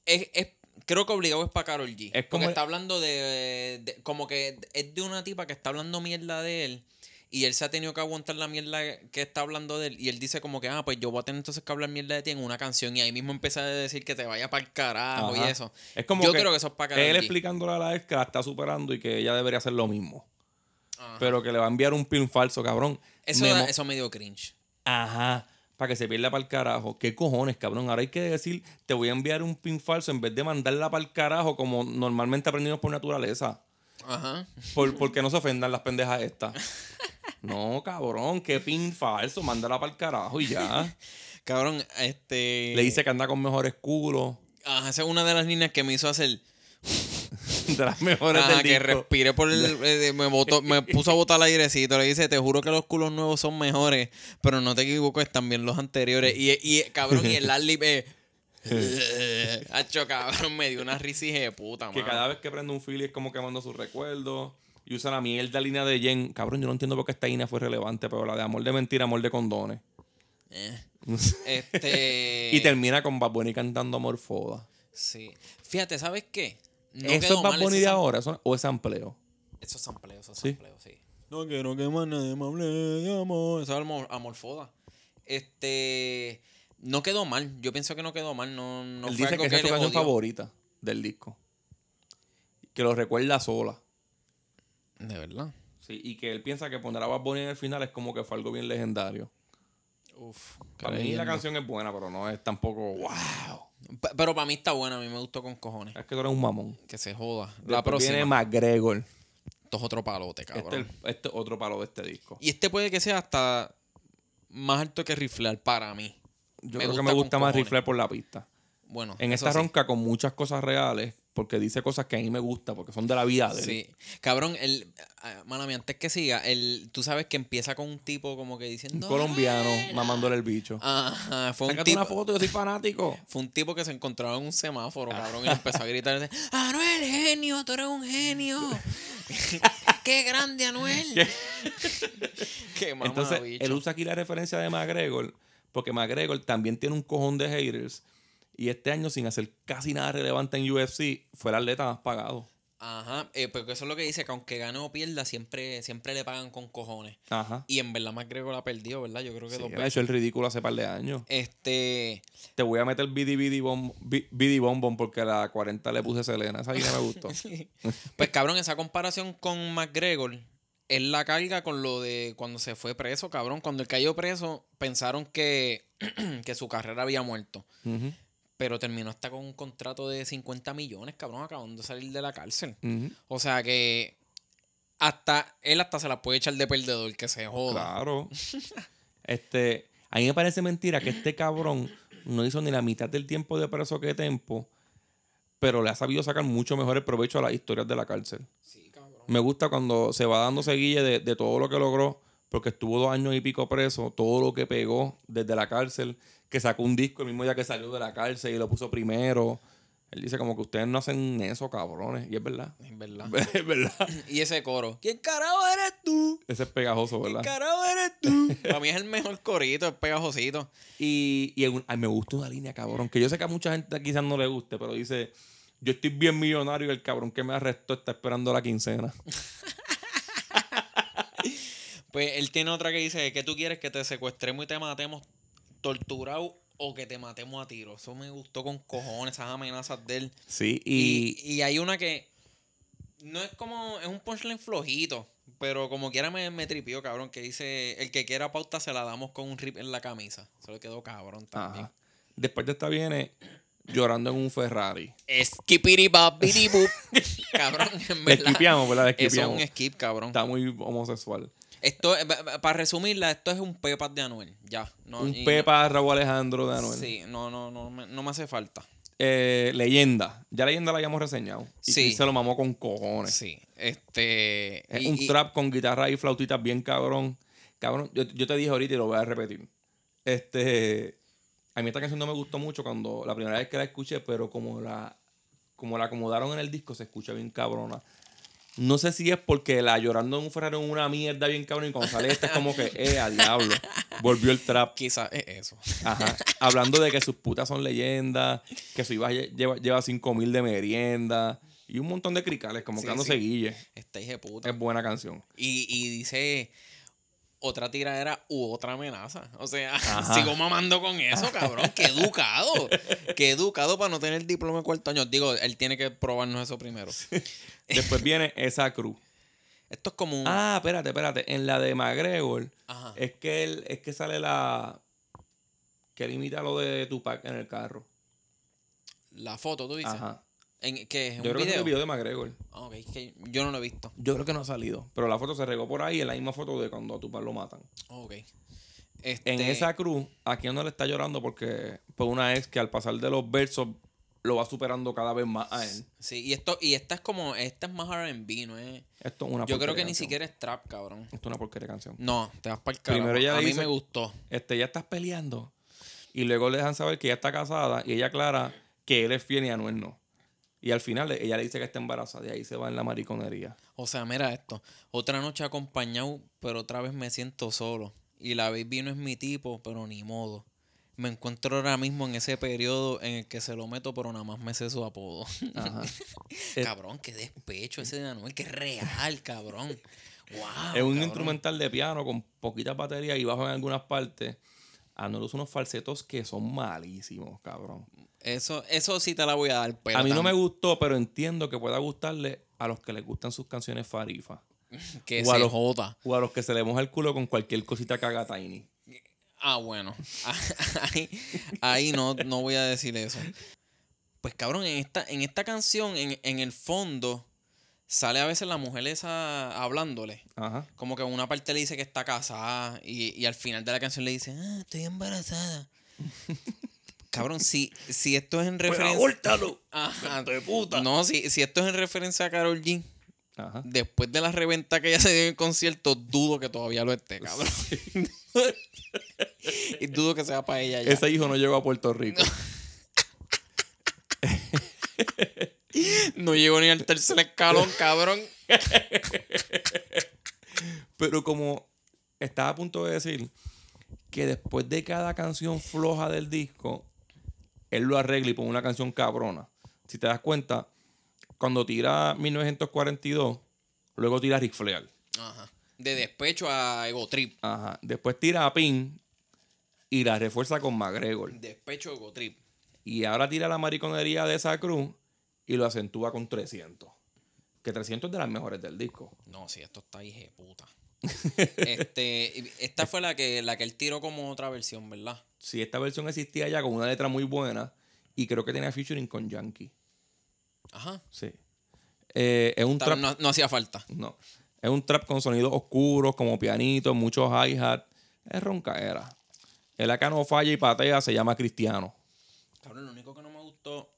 Es, es- creo que obligado es para Carol G. Es como- porque está hablando de, de- Como que es de una tipa que está hablando mierda de él. Y él se ha tenido que aguantar la mierda que está hablando de él. Y él dice como que, ah, pues yo voy a tener entonces que hablar mierda de ti en una canción. Y ahí mismo empieza a decir que te vaya para el carajo y eso. Es como yo que creo que eso es para Karol Él G. explicándole a la ex que la está superando y que ella debería hacer lo mismo. Ajá. Pero que le va a enviar un pin falso, cabrón. Eso, Me da- eso me dio cringe. Ajá. Para que se pierda para el carajo. ¿Qué cojones, cabrón? Ahora hay que decir, te voy a enviar un pin falso en vez de mandarla para el carajo como normalmente aprendimos por naturaleza. Ajá. Por, porque no se ofendan las pendejas estas. No, cabrón, qué pin falso. Mándala para el carajo y ya. Cabrón, este. Le dice que anda con mejores culos. Ajá, esa es una de las líneas que me hizo hacer. De las mejores Ajá, del que disco. respire por el. eh, me, botó- me puso a botar airecito. Le dice: Te juro que los culos nuevos son mejores, pero no te equivoques, también los anteriores. Y, y cabrón, y el adlib eh, Hacho, cabrón, me dio una risa de puta, Que mano. cada vez que prende un Philly es como quemando sus recuerdos. Y usa la mierda línea de Jen. Cabrón, yo no entiendo por qué esta línea fue relevante, pero la de amor de mentira, amor de condones. Eh, Este. y termina con Bad Bunny cantando Amor Foda. Sí. Fíjate, ¿sabes qué? No ¿Eso quedó es Bad mal Bunny de ahora eso- o es sampleo? Esos sampleos, esos Sí. sampleos, sí. No quiero que más nadie me hable de amor. Eso es amor, amorfoda. Este. No quedó mal. Yo pienso que no quedó mal. No, no Él fue dice algo que esa es su canción favorita del disco. Que lo recuerda sola. De verdad. Sí, y que él piensa que poner a Bad Bunny en el final es como que fue algo bien legendario. Uf. Para mí la canción es buena, pero no es tampoco wow. Pero para mí está buena. A mí me gustó con cojones. Es que tú eres un mamón. Que se joda. La Después próxima. viene McGregor. Esto es otro palote, Este cabrón. este es otro palo de este disco. Y este puede que sea hasta más alto que riflar para mí. Yo me creo que me gusta más cojones. por la pista. Bueno. En esta sí. ronca con muchas cosas reales, porque dice cosas que a mí me gusta, porque son de la vida de él. Sí. Cabrón, el. ah, Mala mía, antes que siga, el, tú sabes que empieza con un tipo como que Un diciendo. colombiano mamándole el bicho. Ajá, fue un tipo. una foto, yo soy fanático. Fue un tipo que se encontraba en un semáforo, Ah. cabrón, y empezó a gritar: ¡Anuel, genio! ¡Tú eres un genio! ¡Qué grande, Anuel! ¡Qué Entonces, mamabicho. él usa aquí la referencia de McGregor, porque McGregor también tiene un cojón de haters. Y este año, sin hacer casi nada relevante en UFC, fue el atleta más pagado. Ajá, eh, porque eso es lo que dice: que aunque gane o pierda, siempre, siempre le pagan con cojones. Ajá. Y en verdad, McGregor la perdió, ¿verdad? Yo creo que Sí, dos ha hecho el ridículo hace par de años. Este. Te voy a meter Bidi Bidi Bom, Bi- Bidi Bom Bom porque a la 40 le puse Selena. Esa línea me gustó. Pues cabrón, esa comparación con McGregor, él la carga con lo de cuando se fue preso, cabrón. Cuando él cayó preso, pensaron que, que su carrera había muerto. Ujú, Pero terminó hasta con un contrato de 50 millones, cabrón, acabando de salir de la cárcel. O sea que hasta él hasta se la puede echar de perdedor, que se joda. Claro. este, a mí me parece mentira que este cabrón no hizo ni la mitad del tiempo de preso que Tempo, pero le ha sabido sacar mucho mejor el provecho a las historias de la cárcel. Sí, cabrón. Me gusta cuando se va dando seguille de, de todo lo que logró, porque estuvo dos años y pico preso, todo lo que pegó desde la cárcel, que sacó un disco el mismo día que salió de la cárcel y lo puso primero. Él dice como que ustedes no hacen eso, cabrones. Y es verdad. Es verdad. es verdad. Y ese coro. ¿Quién carajo eres tú? Ese es pegajoso, ¿Quién ¿verdad? carajo eres tú? Para mí es el mejor corito, es pegajosito. Y, y en un- ay, me gusta una línea, cabrón, que yo sé que a mucha gente quizás no le guste, pero dice, yo estoy bien millonario y el cabrón que me arrestó está esperando la quincena. Pues él tiene otra que dice que tú quieres que te secuestremos y te matemos torturado o que te matemos a tiro. Eso me gustó con cojones, esas amenazas de él. Sí, Y, y, y hay una que no es como, es un punchline flojito, pero como quiera me, me tripió, cabrón, que dice, el que quiera pauta se la damos con un rip en la camisa. Eso le quedó cabrón también. ajá. después de esta viene llorando en un Ferrari. Skipiribabiribup. cabrón, en verdad. esquipiamos, ¿verdad? Eso es esquipiamos. un skip, cabrón. Está muy homosexual. Esto, eh, pa- pa- para resumirla, esto es un Pepas de Anuel. Ya. No, un Pepa Raúl Alejandro de no- Anuel. Sí, no, no, no, me- no me hace falta. Eh, leyenda. Ya Leyenda la habíamos reseñado. Y Sí. Se lo mamó con cojones. Sí. Este. Es y- un y- trap con guitarra y flautitas bien cabrón. Cabrón, yo, yo te dije ahorita y lo voy a repetir. Este. A mí esta canción no me gustó mucho cuando la primera vez que la escuché, pero como la, como la acomodaron en el disco, se escucha bien cabrona. No sé si es porque la llorando en un Ferrari es una mierda bien cabrón y cuando sale esta es como que, eh, a diablo. Volvió el trap. Quizás es eso. Ajá. Hablando de que sus putas son leyendas, que su lle- lleva, lleva 5 mil de merienda y un montón de cricales, como Sí, que dándose sí. guille. Esta hija de puta. Es buena canción. Y, y dice otra tiradera u otra amenaza. O sea, Ajá. sigo mamando con eso, cabrón. Qué educado. Qué educado para no tener diploma de cuarto año. Digo, él tiene que probarnos eso primero. Después viene esa cruz. Esto es como un. Ah, espérate, espérate. En la de McGregor Ajá. es que él, es que sale la que él imita lo de Tupac en el carro. La foto, tú dices. Ajá. ¿En, ¿Qué es? Yo ¿Un creo que es video? el video de McGregor. Ah, ok, es que yo no lo he visto. Yo creo que no ha salido. Pero la foto se regó por ahí en la misma foto de cuando a Tupac lo matan. Ok. Este, En esa cruz, aquí no le está llorando porque por una ex que al pasar de los versos lo va superando cada vez más a él. Sí, y esto, y esta es como, esta es más R&B, ¿no es? Esto es una Yo creo que ni siquiera es trap, cabrón. Esto es una porquería canción. No, te vas para el carajo. Primero ella A mí me gustó. Este, ya estás peleando. Y luego le dejan saber que ella está casada y ella aclara que él es fiel y Anuel no. Y al final ella le dice que está embarazada y ahí se va en la mariconería. O sea, mira esto. Otra noche acompañado, pero otra vez me siento solo. Y la baby no es mi tipo, pero ni modo. Me encuentro ahora mismo en ese periodo en el que se lo meto, pero nada más me sé su apodo. Ajá. Eh, cabrón, qué despecho ese de Anuel, qué real, cabrón. Wow. es un cabrón. instrumental de piano con poquita batería y bajo en algunas partes. Anuel usa unos falsetos que son malísimos, cabrón. Eso, eso sí te la voy a dar. Pero a mí no me gustó, pero entiendo que pueda gustarle a los que les gustan sus canciones farifa. Que o a los- joda. O a los que se le moja el culo con cualquier cosita que haga Tiny. Ah, bueno. Ahí, ahí no, no voy a decir eso. Pues cabrón, en esta, en esta canción, en, en el fondo, sale a veces la mujer esa hablándole. Ajá. Como que en una parte le dice que está casada y, y al final de la canción le dice, ah, estoy embarazada. cabrón, si, si esto es en referencia... ¡Abórtalo! Ajá. ¡Hijo de puta! No, si, si esto es en referencia a Carol G, Ajá. después de la reventa que ella se dio en el concierto, dudo que todavía lo esté, cabrón. y dudo que sea para ella ya. Ese hijo no llegó a Puerto Rico. No llegó ni al tercer escalón, cabrón. Pero como estaba a punto de decir que después de cada canción floja del disco, él lo arregla y pone una canción cabrona. Si te das cuenta, cuando tira 1942, luego tira Ric Flair. Ajá. De despecho a Ego Trip. Ajá. Después tira a Pin y la refuerza con McGregor. Despecho Ego Trip. Y ahora tira la mariconería de esa cruz y lo acentúa con 300. Que 300 es de las mejores del disco. No, sí, esto está hija de puta. este, esta fue la que, la que él tiró como otra versión, ¿verdad? Si esta versión existía ya con una letra muy buena y creo que tenía featuring con Yankee. Ajá. Sí. Eh, es un trap. No, no hacía falta. No. Es un trap con sonidos oscuros, como pianitos, muchos hi-hat. Es roncaera. El acá no falla y patea, se llama Cristiano. Cabrón, lo único que no me gustó.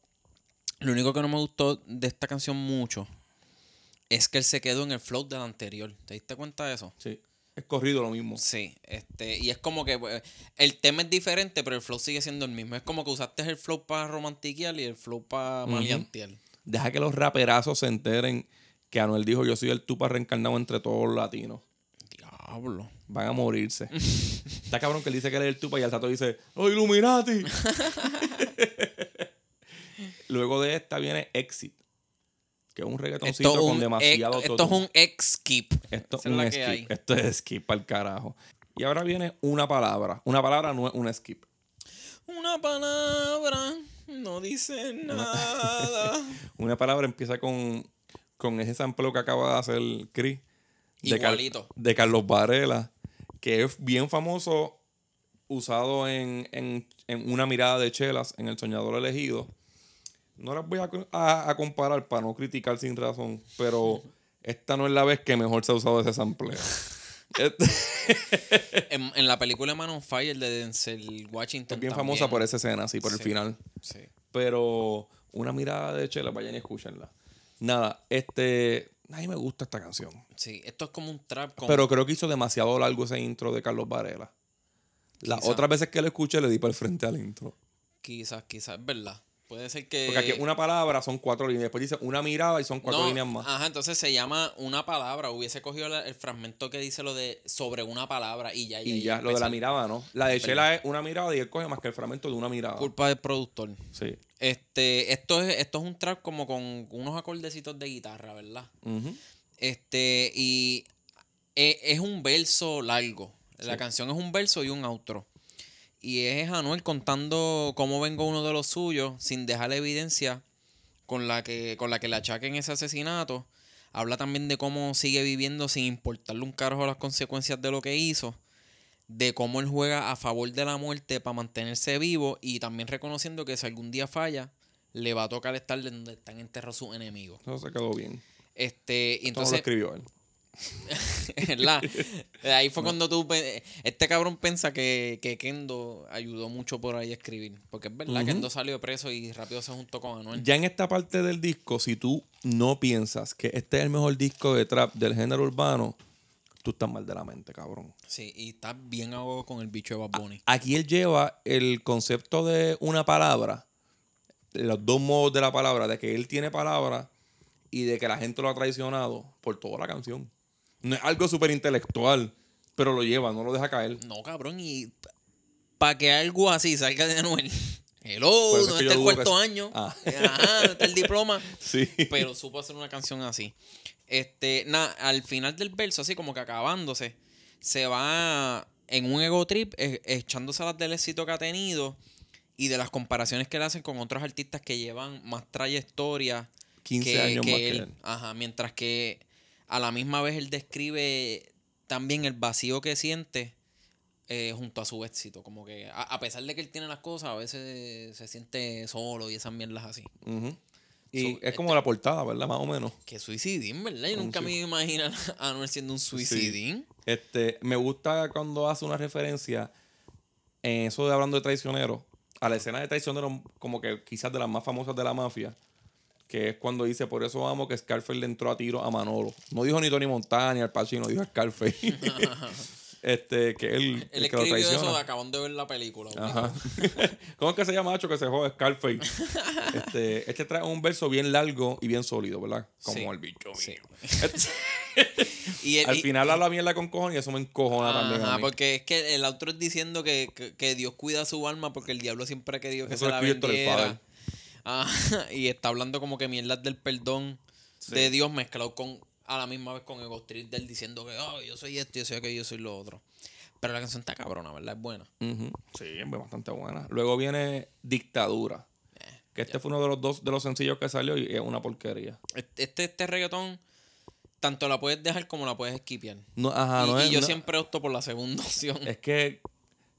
Lo único que no me gustó de esta canción mucho es que él se quedó en el flow del anterior. ¿Te diste cuenta de eso? Sí. Es corrido lo mismo. Sí, este, y es como que pues, el tema es diferente, pero el flow sigue siendo el mismo. Es como que usaste el flow para romantiquear y el flow para maleantear. Deja que los raperazos se enteren que Anuel dijo: Yo soy el tupa reencarnado entre todos los latinos. Diablo. Van a morirse. Está cabrón que él dice que él es el tupa y al tato dice: ¡Oh, Illuminati! Luego de esta viene Exit, que es un reggaetoncito Esto, con un demasiado ex- esto es un ex-skip. Esto es Esa un skip. Esto es skip para el carajo. Y ahora viene una palabra. Una palabra no es un skip. Una palabra no dice nada. Una palabra empieza con, con ese sample que acaba de hacer Chris. De, Car- Igualito. de Carlos Varela, que es bien famoso, usado en, en- en una mirada de chelas en El Soñador Elegido. No las voy a, a- a comparar para no criticar sin razón, pero esta no es la vez que mejor se ha usado ese sample. Este- en, en la película Man on Fire de Denzel Washington. es bien también. famosa por esa escena, sí, por el final. Sí. Pero una mirada de chela, vayan y escúchenla. Nada, este. A mí me gusta esta canción. Sí, esto es como un trap. Pero creo que hizo demasiado largo ese intro de Carlos Varela. Las otras veces que lo escuché le di para el frente al intro. Quizás, quizás, es verdad. Puede ser que. Porque aquí una palabra son cuatro líneas. Después dice una mirada y son cuatro No, líneas más. Ajá, entonces se llama una palabra. Hubiese cogido la- el fragmento que dice lo de sobre una palabra y ya. y ahí ya, lo de la mirada, ¿no? La de Shela es una mirada y él coge más que el fragmento de una mirada. Culpa del productor. Sí. Este, esto es, esto es un trap como con unos acordecitos de guitarra, ¿verdad? Este, y e- es, un verso largo. La Sí. canción es un verso y un outro. Y es Anuel contando cómo vengo uno de los suyos sin dejar evidencia con la que, con la que le achaquen ese asesinato. Habla también de cómo sigue viviendo sin importarle un carajo las consecuencias de lo que hizo. De cómo él juega a favor de la muerte para mantenerse vivo. Y también reconociendo que si algún día falla, le va a tocar estar donde están enterrados sus enemigos. Eso se quedó bien. Este, y no lo entonces, escribió él. ¿verdad? Ahí fue cuando tú. Este cabrón piensa que, que Kendo ayudó mucho por ahí a escribir. Porque es verdad, Ujú. Kendo salió preso y rápido se juntó con Anuel. Ya en esta parte del disco, si tú no piensas que este es el mejor disco de trap del género urbano, tú estás mal de la mente, cabrón. Sí, y está bien ahogado con el bicho de Bad Bunny. Aquí él lleva el concepto de una palabra, los dos modos de la palabra, de que él tiene palabra y de que la gente lo ha traicionado por toda la canción. No es algo súper intelectual, pero lo lleva, no lo deja caer. No, cabrón, y para que algo así salga de Anuel. Hello, no está el cuarto que- año. Ah. Ajá, no está el diploma. Sí. pero supo hacer una canción así. Este, nada, al final del verso, así como que acabándose, se va en un ego trip eh, echándose las del éxito que ha tenido y de las comparaciones que le hacen con otros artistas que llevan más trayectoria 15 años más que él. Ajá, mientras que a la misma vez él describe también el vacío que siente eh, junto a su éxito. Como que a, a pesar de que él tiene las cosas, a veces se siente solo y esas mierdas así. Y So, es como la portada, ¿verdad? Más o menos. Que suicidín, ¿verdad? Yo Un nunca me imagino a Anuel siendo un suicidín. Este, me gusta cuando hace una referencia en eso de hablando de traicioneros, a la escena de traicioneros, como que quizás de las más famosas de la mafia, que es cuando dice, por eso amo que Scarface le entró a tiro a Manolo. No dijo ni Tony Montana ni Al Pacino, dijo Scarface. este, que él, Él el que lo escribió eso traiciona. de acaban de ver la película. Ajá. ¿Cómo es que se llama Hacho que se joda Scarface? este, este trae un verso bien largo y bien sólido, ¿verdad? Como Sí. el bicho Sí. mío. Y él- Al final habla mierda con cojones y eso me encojona también. Ajá, porque es que el otro es diciendo que, que, que Dios cuida su alma porque el diablo siempre ha querido que Eso se la el vendiera. Ajá, y está hablando como que mierdas del perdón Sí. de Dios mezclado con a la misma vez con Ego Trip de él diciendo que oh, yo soy esto, yo soy aquello, yo soy lo otro. Pero la canción está cabrona, ¿verdad? Es buena. Ujú. Sí, es bastante buena. Luego viene Dictadura. Que este fue uno de los dos de los sencillos que salió y es una porquería. Este, este, este reggaetón, tanto la puedes dejar como la puedes esquipear. No, ajá, y, no y es, yo no- siempre opto por la segunda opción. es que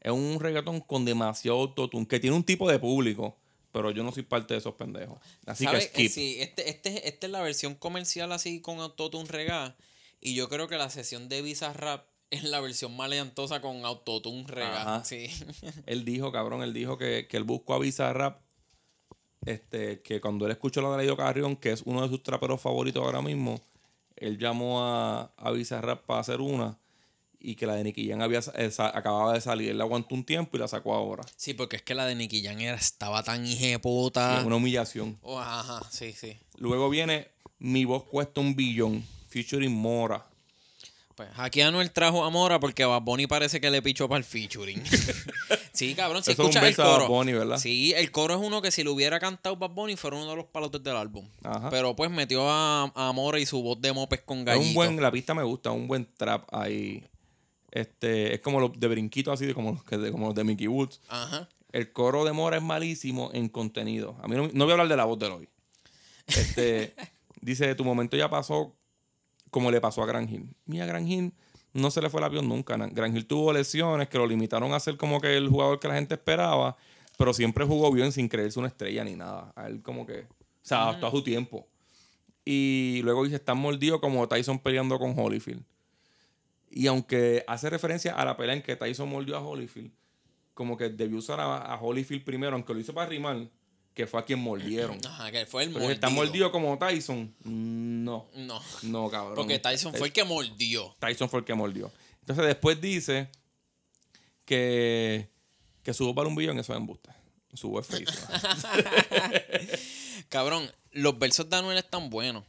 es un reggaetón con demasiado autotune, que tiene un tipo de público, pero yo no soy parte de esos pendejos. Así ¿Sabes? que skip. Sí, este, este, esta es la versión comercial así con Autotune Regá. Y yo creo que la sesión de Visa Rap es la versión maleantosa con Autotune Regá. Sí. Él dijo, cabrón, él dijo que, que él buscó a Bizarrap, este, que cuando él escuchó la de Leo Carrión, que es uno de sus traperos favoritos ahora mismo, él llamó a, a Bizarrap para hacer una y que la de Nicky Jam había, eh, acababa de salir. Él la aguantó un tiempo y la sacó ahora. sí, porque es que la de Nicky era, estaba tan hijeputa. es una humillación. Oh, ajá, sí, sí. Luego viene Mi voz cuesta un billón, featuring Mora. Pues aquí Anuel trajo a Mora porque Bad Bunny parece que le pichó para el featuring. sí, cabrón, si Eso es un escuchas el coro. Bunny, ¿verdad? Sí, el coro es uno que si lo hubiera cantado Bad Bunny fuera uno de los palotes del álbum. Ajá. Pero pues metió a, a Mora y su voz de mopes con Es gallito. un buen, la pista me gusta, un buen trap ahí. Este, es como los de brinquito así, de como, los que de, como los de Mickey Woods. Ajá. El coro de Mora es malísimo en contenido. A mí no, no voy a hablar de la voz de hoy. Este, dice, tu momento ya pasó como le pasó a Gran Hill. Mira, Gran Hill no se le fue el avión nunca. Gran Hill tuvo lesiones que lo limitaron a ser como que el jugador que la gente esperaba, pero siempre jugó bien sin creerse una estrella ni nada. A él como que se adaptó a su tiempo. Y luego dice, están mordido como Tyson peleando con Holyfield. Y aunque hace referencia a la pelea en que Tyson mordió a Holyfield, como que debió usar a, a Holyfield primero, aunque lo hizo para rimar, que fue a quien mordieron. Ajá, que fue el Pero mordido. está mordido como Tyson, no, No, no, cabrón. porque Tyson fue el que mordió. Tyson fue el que mordió. Entonces después dice que, que subo para un billón, eso es embuste. Sube Facebook. Cabrón, los versos de Anuel están buenos.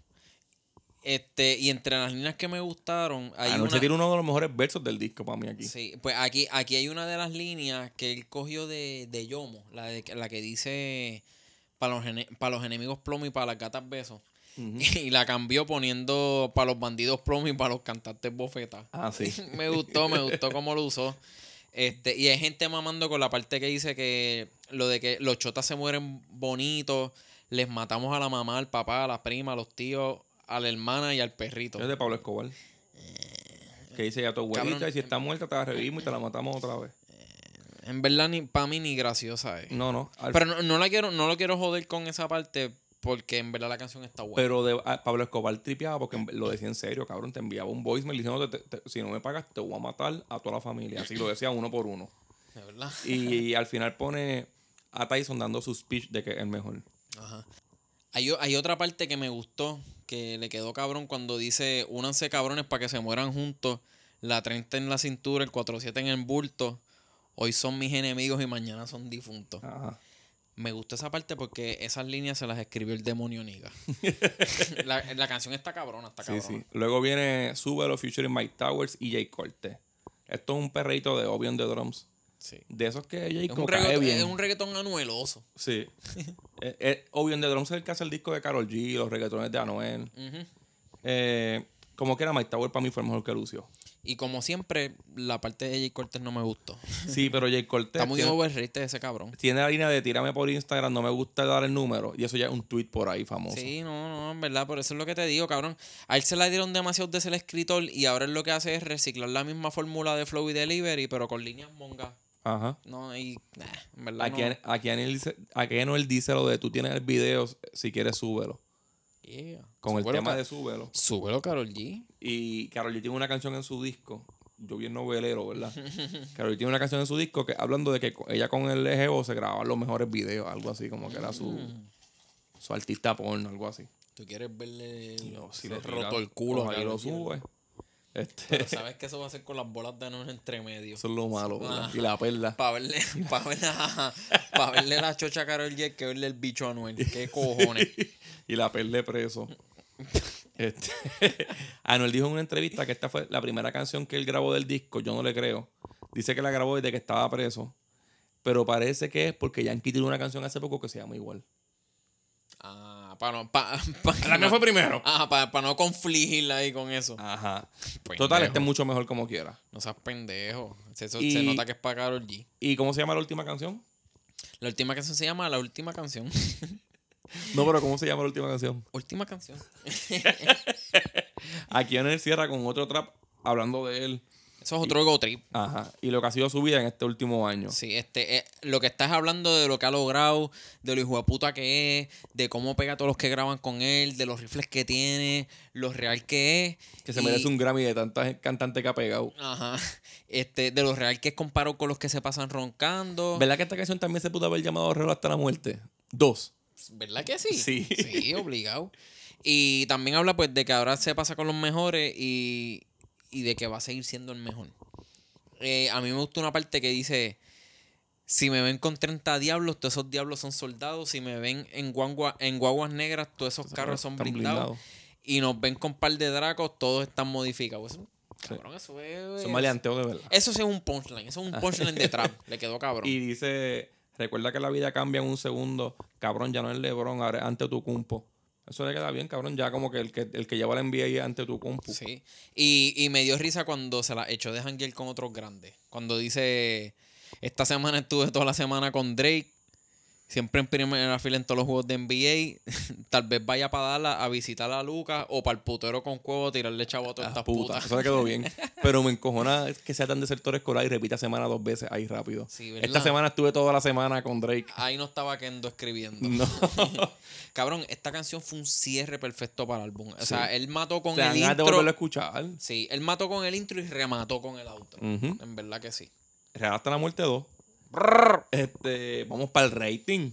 Este, y entre las líneas que me gustaron, hay Anuel una... tiene uno de los mejores versos del disco para mí aquí. Sí, pues aquí, aquí hay una de las líneas que él cogió de, de Yomo, la, de, la que dice para los, ene- pa' los enemigos plomo y para las gatas besos. Y la cambió poniendo para los bandidos plomo y para los cantantes bofetas. Ah, sí. me gustó, me gustó cómo lo usó. Este, y hay gente mamando con la parte que dice que lo de que los chotas se mueren bonitos, les matamos a la mamá, al papá, a la prima, a los tíos, a la hermana y al perrito. Es de Pablo Escobar. Que dice ya tu abuelita cabrón. y si está muerta te la revivimos y te la matamos otra vez. En verdad, ni para mí ni graciosa es. No, no. al- Pero no, no la quiero, no lo quiero joder con esa parte porque en verdad la canción está buena. Pero de, a- Pablo Escobar tripeaba porque lo decía en serio, cabrón. Te enviaba un voicemail diciendo te- te- si no me pagas te voy a matar a toda la familia. Así lo decía uno por uno. De verdad. Y al final pone a Tyson dando su speech de que es mejor. Ajá. Hay, hay otra parte que me gustó, que le quedó cabrón cuando dice, únanse cabrones para que se mueran juntos, la 30 en la cintura, el 47 en el bulto, hoy son mis enemigos y mañana son difuntos. Ajá. Me gustó esa parte porque esas líneas se las escribió el demonio Niga. la, la canción está cabrona, está Sí, cabrona. sí. Luego viene Súbelo featuring Mike Towers y Jay Cortez. Esto es un perreito de Obi on the Drums. Sí. De esos que Jay Es, un cae bien. es un reggaetón anueloso. Sí. eh, eh, the Drums es el que hace el disco de Carol G, los reggaetones de Anuel. Eh, como que era Mike Tower para mí fue el mejor que Lucio. Y como siempre, la parte de Jay Cortez no me gustó. Sí, pero Jay Cortez Está muy overrated ese cabrón. tiene la línea de tírame por Instagram, no me gusta dar el número. Y eso ya es un tweet por ahí famoso. Sí, no, no, en verdad, por eso es lo que te digo, cabrón. A él se le dieron demasiado de ser escritor y ahora él lo que hace es reciclar la misma fórmula de Flow y Delivery, pero con líneas monga. Ajá. No, y nah, en verdad Aquí, no. aquí, dice, aquí Anuel dice lo de tú tienes el video, si quieres súbelo. Yeah. Con el tema de súbelo. Súbelo, Carol G. Y Carol G tiene una canción en su disco. Yo bien novelero, ¿verdad? Carol G tiene una canción en su disco que hablando de que ella con el EGO se grababan los mejores videos, algo así, como que era su, Mm. su artista porno, algo así. ¿Tú quieres verle No, si lo roto el culo? a ojalá y Karol lo sube. Este, Pero sabes que eso va a ser con las bolas de no entre medio. eso es lo malo. Ajá. Y la perla. Para verle, pa' verle, pa' verle la chocha a Carol G que verle el bicho a Anuel. ¿Qué cojones? y la perle preso. Este, Anuel dijo en una entrevista que esta fue la primera canción que él grabó del disco. Yo no le creo. Dice que la grabó desde que estaba preso. Pero parece que es porque Yankee tiene una canción hace poco que se llama igual. Para no, pa, pa- La mía fue primero. Ah, para no confligirla ahí con eso. Ajá. Pendejo. Total, este es mucho mejor como quiera. No seas pendejo. Eso Y- se nota que es para Karol G. ¿Y cómo se llama la última canción? La última canción se llama La Última Canción. No, pero ¿cómo se llama la última canción? última canción. Aquí en el cierra con otro trap hablando de él. Eso es otro ego trip. Ajá. Y lo que ha sido su vida en este último año. Sí, este, eh, lo que estás hablando de lo que ha logrado, de lo hijo de puta que es, de cómo pega a todos los que graban con él, de los rifles que tiene, lo real que es. Que se y- merece un Grammy de tantas cantantes que ha pegado. Ajá. Este, de lo real que es comparado con los que se pasan roncando. ¿Verdad que esta canción también se pudo haber llamado Reloj hasta la muerte? Dos. ¿Verdad que sí? Sí. Sí, obligado. Y también habla pues de que ahora se pasa con los mejores y, y de que va a seguir siendo el mejor. Eh, a mí me gusta una parte que dice, si me ven con 30 diablos, todos esos diablos son soldados. Si me ven en, guagua, en guaguas negras, todos esos carros son blindados. Y nos ven con par de dracos, todos están modificados. Eso, cabrón, eso es... Son maleanteos de verdad. Eso sí es un punchline. Eso es un punchline de trap. Le quedó cabrón. Y dice, recuerda que la vida cambia en un segundo. Cabrón, ya no es Lebron, ahora es ante tu cumpo. Eso le queda bien, cabrón. Ya como que el que, el que lleva la NBA es ante tu compu. Sí. Y, y me dio risa cuando se la echó de janguear con otros grandes. Cuando dice, esta semana estuve toda la semana con Drake. Siempre en primera fila en todos los juegos de NBA. Tal vez vaya para darla a visitar a Lucas o para el putero con cuevo tirarle chavo a todas Ah, estas puta, putas. Eso le quedó bien. Pero me encojona que sea tan desertor escolar y repita semana dos veces ahí rápido. Esta semana estuve toda la semana con Drake. Ahí no estaba Kendo escribiendo. No. Cabrón, esta canción fue un cierre perfecto para el álbum. O sea, él mató con el ganas de intro. volverlo a escuchar. Sí, él mató con el intro y remató con el outro. En verdad que sí. Real hasta la muerte 2. Este, vamos para el rating.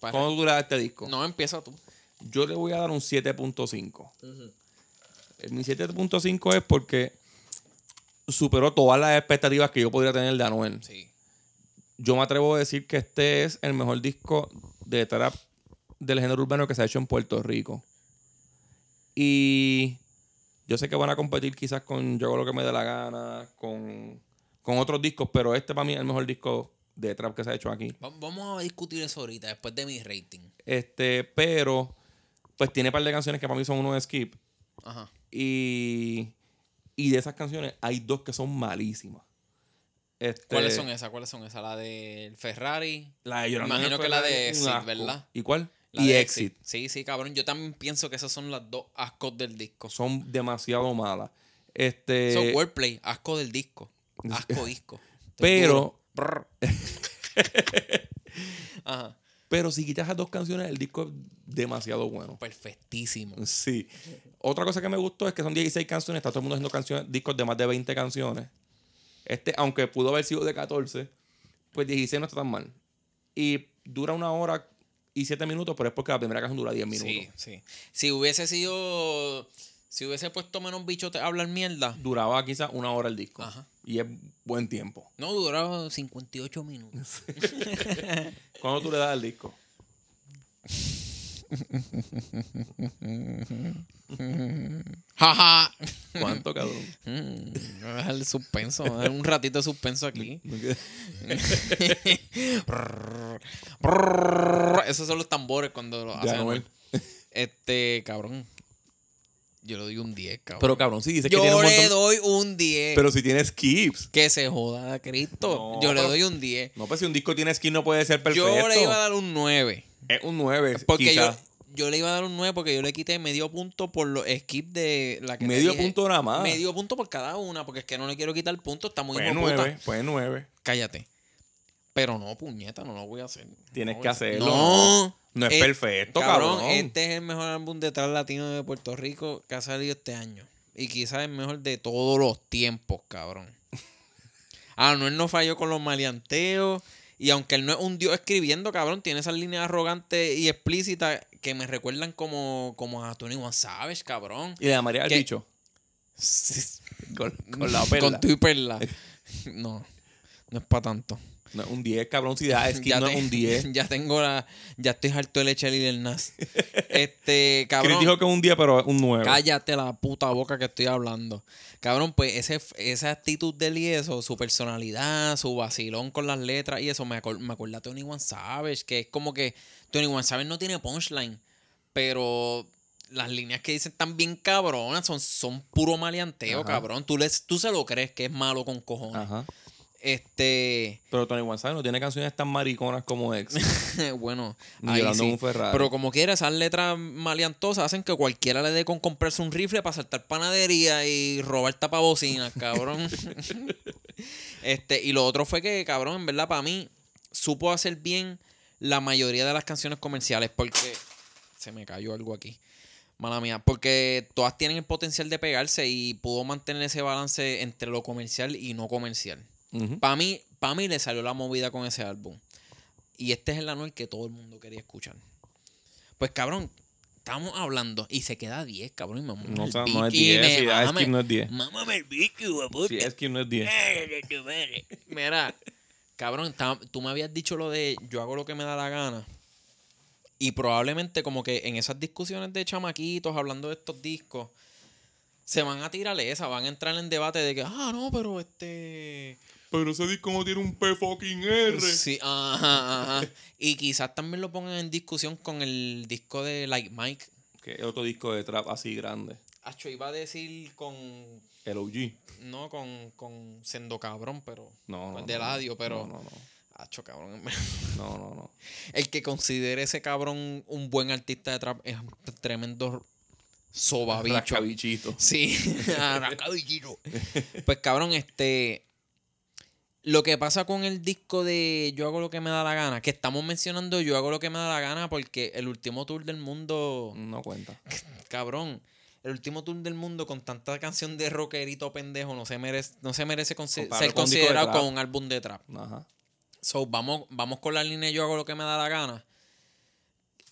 Para- ¿Cómo dura este disco? No, empieza tú. Yo le voy a dar un 7.5. Eh, Mi 7.5 es porque superó todas las expectativas que yo podría tener de Anuel. Sí. yo me atrevo a decir que este es el mejor disco de trap del género urbano que se ha hecho en Puerto Rico. Y yo sé que van a competir quizás con Yo hago lo que me dé la gana, con, con otros discos, pero este para mí es el mejor disco de trap que se ha hecho aquí. Va- Vamos a discutir eso ahorita, después de mi rating. Este, pero pues tiene un par de canciones que para mí son uno de skip. Ajá. Y, y de esas canciones hay dos que son malísimas. Este, ¿Cuáles son esas? ¿Cuáles son esas? La del Ferrari. La de Llorando Imagino que la de Exit. ¿verdad? ¿Y cuál? La y de Exit. Sí, sí, cabrón. Yo también pienso que esas son las dos ascos del disco. Son demasiado malas. Este, Son wordplay, asco del disco. Asco disco. Pero-. Ajá. pero si quitas esas dos canciones, el disco es demasiado bueno. Perfectísimo. Sí. Otra cosa que me gustó es que son 16 canciones. Está todo el mundo haciendo canciones, discos de más de 20 canciones. Este, aunque pudo haber sido de 14, pues 16 no está tan mal. Y dura una hora y 7 minutos, pero es porque la primera canción dura 10 minutos. Sí, sí. Si hubiese sido. Si hubiese puesto menos bicho a hablar mierda. Duraba quizás una hora el disco. Ajá. Y es buen tiempo. No, duraba 58 minutos. ¿Cuándo tú le das al disco? Jaja. ¿Cuánto, cabrón? Mm, voy a dejar el suspenso. voy a un ratito de suspenso aquí. Esos son los tambores cuando lo hacen. Este, cabrón. Yo le doy un 10, cabrón. Pero cabrón, sí, dice que tiene yo un le montón. doy un 10. Pero si tiene skips. que se joda Cristo. No, yo le doy un 10. No, pues si un disco tiene skip no puede ser perfecto. Yo le iba a dar un 9. Es un 9. Porque yo, quizás. yo le iba a dar un 9 porque yo le quité medio punto por los skips de la que Medio dije. punto nada más. Medio punto por cada una, porque es que no le quiero quitar punto, está muy Pues hijo de puta. 9. Pues 9. Cállate. Pero no, puñeta, no lo voy a hacer. Tienes No que a hacerlo. No. No es Eh, perfecto, cabrón. Este es el mejor álbum de trap latino de Puerto Rico que ha salido este año. Y quizás el mejor de todos los tiempos, cabrón. Anuel no falló con los maleanteos. Y aunque él no es un dios escribiendo, cabrón, tiene esas líneas arrogantes y explícitas que me recuerdan como, como a Tony One Savage, cabrón. Y la María del. Bicho. Con, con la perla. Con tu y perla. No, no es para tanto. No, un 10, cabrón. Si da skip no te- es un 10. Ya tengo la. Ya estoy harto de leche y del Nas. Este, cabrón. Chris dijo que es un 10, pero es un 9. Cállate la puta boca que estoy hablando. Cabrón, pues ese, esa actitud de él y eso, su personalidad, su vacilón con las letras y eso, me, acor- me acuerda a Tony One Savage, que es como que Tony One Savage no tiene punchline, pero las líneas que dicen están bien cabronas, son, son puro maleanteo, Ajá. cabrón. Tú, les, tú se lo crees que es malo con cojones. Ajá. Este, Pero Tony González no tiene canciones tan mariconas como ex. bueno, Ni ahí sí. un Ferrari. Pero como quiera, esas letras maleantosas hacen que cualquiera le dé con comprarse un rifle para saltar panadería y robar tapabocinas, cabrón. este, y lo otro fue que, cabrón, en verdad, para mí, supo hacer bien la mayoría de las canciones comerciales porque se me cayó algo aquí. Mala mía, porque todas tienen el potencial de pegarse y pudo mantener ese balance entre lo comercial y no comercial. Para mí, pa' mí le salió la movida con ese álbum. Y este es el Anuel que todo el mundo quería escuchar. Pues cabrón, estamos hablando y se queda 10, cabrón. Mama No, o sea, no es bici, 10. me- Si mámame- skip no es 10. Mámame el bici, hueputa. Si es skip no es 10. Mira, cabrón, tú me habías dicho lo de yo hago lo que me da la gana. Y probablemente como que en esas discusiones de chamaquitos hablando de estos discos, se van a tirar esa, van a entrar en debate de que, ah, no, pero este... Pero ese disco no tiene un P fucking R. Sí, ajá, ajá. Y quizás también lo pongan en discusión con el disco de Like Mike. Que es otro disco de trap así grande. Acho, iba a decir con. El OG. No con, con Sendo Cabrón, pero. No, no. de no, Ladio, pero. No, no, no. Acho, cabrón. No, no, no. El que considere ese cabrón un buen artista de trap es un tremendo sobabicho. Rascabichito. Sí, rascabichito. Pues cabrón, este. Lo que pasa con el disco de Yo hago lo que me da la gana, que estamos mencionando Yo hago lo que me da la gana porque el último tour del mundo, No cuenta. cabrón, el último tour del mundo con tanta canción de rockerito pendejo no se merece, no se merece consi- ser con considerado como un álbum de trap. Ajá. So, vamos, vamos con la línea Yo hago lo que me da la gana.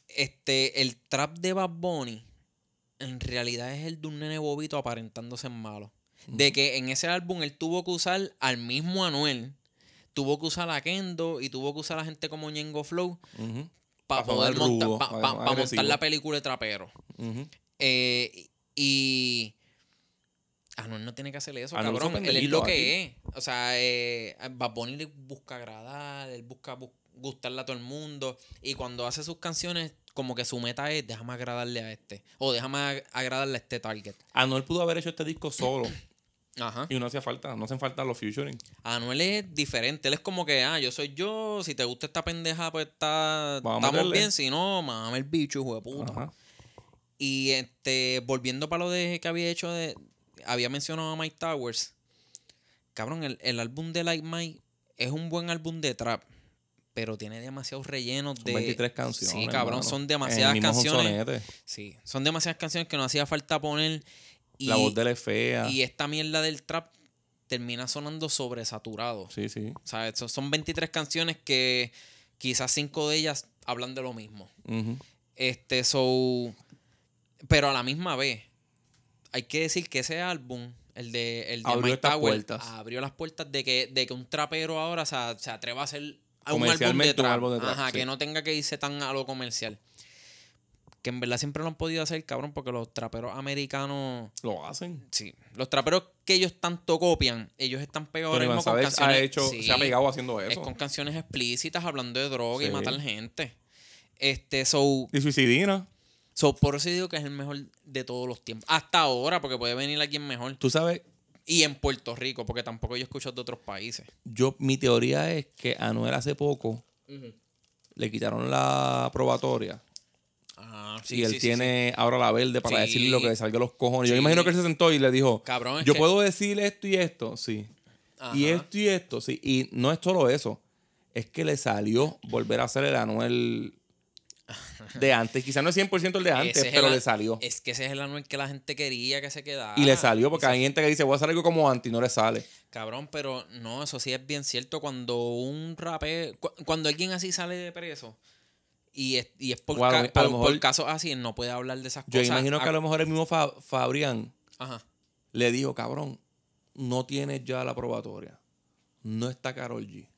Este, el trap de Bad Bunny en realidad es el de un nene bobito aparentándose en malo. De que en ese álbum él tuvo que usar al mismo Anuel tuvo que usar a Kendo y tuvo que usar a gente como Ñengo Flow para Pa' poder montar, rudo, pa- pa- pa- montar la película de trapero. Eh, y Anuel no tiene que hacer eso, Anuel cabrón. Él es lo aquí. que es. O sea, eh, Bad Bunny le busca agradar, él busca bu- gustarle a todo el mundo. Y cuando hace sus canciones, como que su meta es déjame agradarle a este. O déjame ag- agradarle a este target. Anuel pudo haber hecho este disco solo Ajá. y no hacía falta, no hacen falta los featuring. Anuel es diferente. Él es como que, ah, yo soy yo. Si te gusta esta pendeja, pues está, Vamos estamos bien. Si no, mame el bicho, hijo de puta. Ajá. Y este, volviendo para lo de que había hecho de. Había mencionado a Mike Towers. Cabrón, el, el álbum de Like Mike es un buen álbum de trap. Pero tiene demasiados rellenos Son de. 23 canciones. Sí, cabrón, hermano. son el demasiadas mismo canciones. Sí, son demasiadas canciones que no hacía falta poner. Y, La voz de es fea. y esta mierda del trap termina sonando sobresaturado. Sí, sí. O sea, son 23 canciones que quizás cinco de ellas hablan de lo mismo. Este, so. Pero a la misma vez, hay que decir que ese álbum, el de, el de Abrió Mike estas Tower, puertas. abrió las puertas de que, de que un trapero ahora se, se atreva a hacer un álbum de Comercialmente un trap. álbum de trap, Ajá, sí. que no tenga que irse tan a lo comercial. Que en verdad siempre lo han podido hacer, cabrón, porque los traperos americanos. Lo hacen. Sí, los traperos que ellos tanto copian, ellos están pegados ahora mismo con canciones. ha hecho, sí, se ha pegado haciendo Es eso. con canciones explícitas hablando de droga y matar gente. Este, so, Y Suicidina. So, por eso digo que es el mejor de todos los tiempos. Hasta ahora, porque puede venir alguien mejor. Tú sabes, Y en Puerto Rico, porque tampoco yo escucho de otros países. yo, mi teoría es que a Anuel hace poco le quitaron la probatoria. Ah, y él tiene ahora la verde para decirle lo que le salga los cojones. Yo imagino que él se sentó y le dijo, Cabrón, yo que- puedo decir esto y esto, sí. Y esto y esto, sí. Y no es solo eso. Es que le salió volver a hacer el Anuel de antes. Quizás no es 100% el de antes, Ese pero el- le salió. Es que ese es el Anuel que la gente quería que se quedara. Y le salió porque hay gente que dice, voy a hacer algo como anti y no le sale. Cabrón, pero no, eso sí es bien cierto. Cuando un rapero. cu- Cuando alguien así sale de preso. Y es, y es por, ca- por- por casos así, él no puede hablar de esas Yo cosas. imagino que a lo mejor el mismo Fa- Fabrián Ajá. le dijo, cabrón, no tienes ya la probatoria. No está Carol G.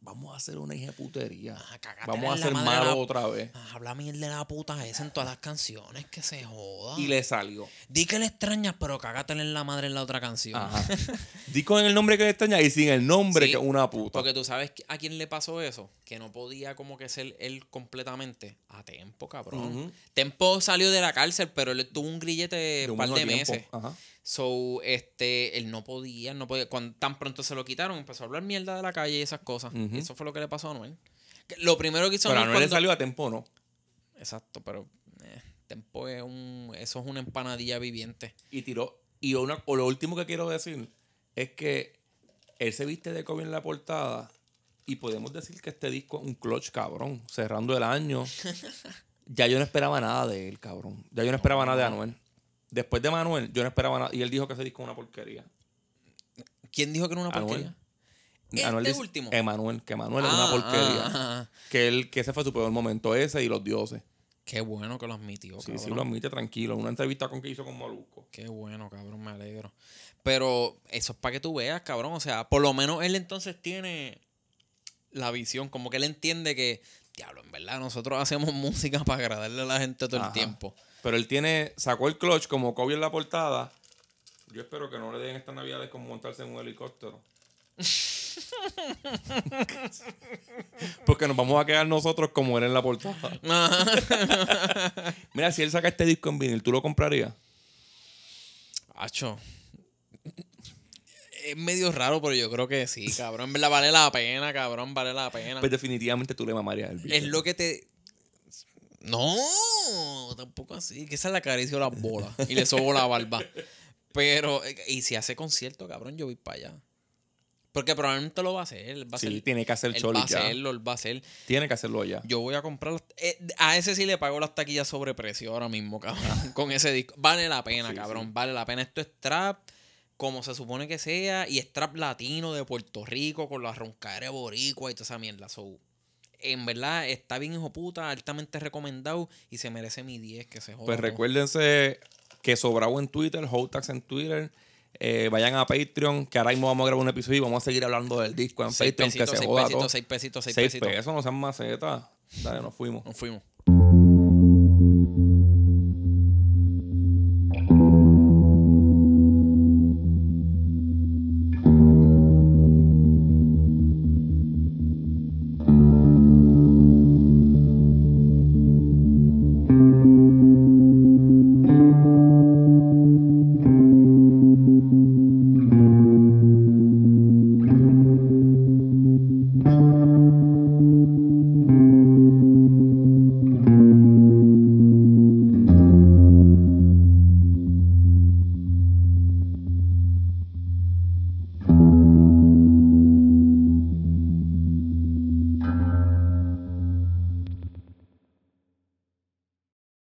Vamos a hacer una hija putería. Ah, Vamos a hacer malo la- otra vez. Ah, Habla mierda de la puta esa en todas las canciones, que se joda. Y le salió. Di que le extrañas, pero cágatele en la madre en la otra canción. Ajá. Di con el nombre que le extraña y sin el nombre Sí, que una puta. Porque tú sabes a quién le pasó eso, que no podía como que ser él completamente. A Tempo, cabrón. Ujú. Tempo salió de la cárcel, pero él tuvo un grillete de De un par de tiempo. meses. Ajá. So, este, él no podía, no podía. Cuando tan pronto se lo quitaron, empezó a hablar mierda de la calle y esas cosas. Ujú. Eso fue lo que le pasó a Noel. Lo primero que hizo Pero Anuel le cuando- salió a tiempo, ¿no? Exacto, pero eh, Tempo es un. Eso es una empanadilla viviente. Y tiró. Y una, o lo último que quiero decir es que él se viste de Kobe en la portada. Y podemos decir que este disco es un clutch, cabrón. Cerrando el año. ya yo no esperaba nada de él, cabrón. Ya yo no esperaba nada de Anuel. Después de Manuel, yo no esperaba nada. Y él dijo que ese disco es una porquería. ¿Quién dijo que era una Anuel. porquería? ¿Este Anuel dice- último? Emanuel, que Emanuel es Ah, una porquería. ah, ah. Que, él, que ese fue su peor momento, ese y los dioses. Qué bueno que lo admitió, Sí, cabrón. sí, lo admite tranquilo. Una entrevista con que hizo con Molusco. Qué bueno, cabrón, me alegro. Pero eso es para que tú veas, cabrón. O sea, por lo menos él entonces tiene la visión, como que él entiende que, diablo, en verdad, nosotros hacemos música para agradarle a la gente todo Ajá. el tiempo. Pero él tiene, sacó el clutch como Kobe en la portada. Yo espero que no le den estas navidades como montarse en un helicóptero. Porque nos vamos a quedar nosotros como él en la portada. Mira, si él saca este disco en vinil, ¿tú lo comprarías? Hacho. Es medio raro, pero yo creo que sí, cabrón. En verdad vale la pena, cabrón, vale la pena. Pues definitivamente tú le mamarías el Es lo que te. No, tampoco así. Que esa le acaricio las bolas y le sobo la barba. Pero, eh, y si hace concierto, cabrón, yo voy para allá. Porque probablemente lo va a hacer. Él va Sí, hacer. tiene que hacer él va a hacerlo, él va a hacer. Tiene que hacerlo ya. Yo voy a comprar. las- eh, a ese sí le pago las taquillas sobre precio ahora mismo, cabrón. con ese disco. Vale la pena, Sí, cabrón. sí. Vale la pena. Esto es trap como se supone que sea. Y es trap latino de Puerto Rico con la roncadera boricua y toda esa mierda. So, en verdad, está bien, hijo puta, altamente recomendado y se merece mi 10 que se joda. Pues recuérdense que Sobrao en Twitter, Hotax en Twitter, Eh, vayan a Patreon, que ahora mismo vamos a grabar un episodio y vamos a seguir hablando del disco en Seis Patreon, pesitos, que se seis joda pesitos, todo. seis pesitos, seis Seis pesitos. pesos, no sean macetas. Dale, nos fuimos. Nos fuimos.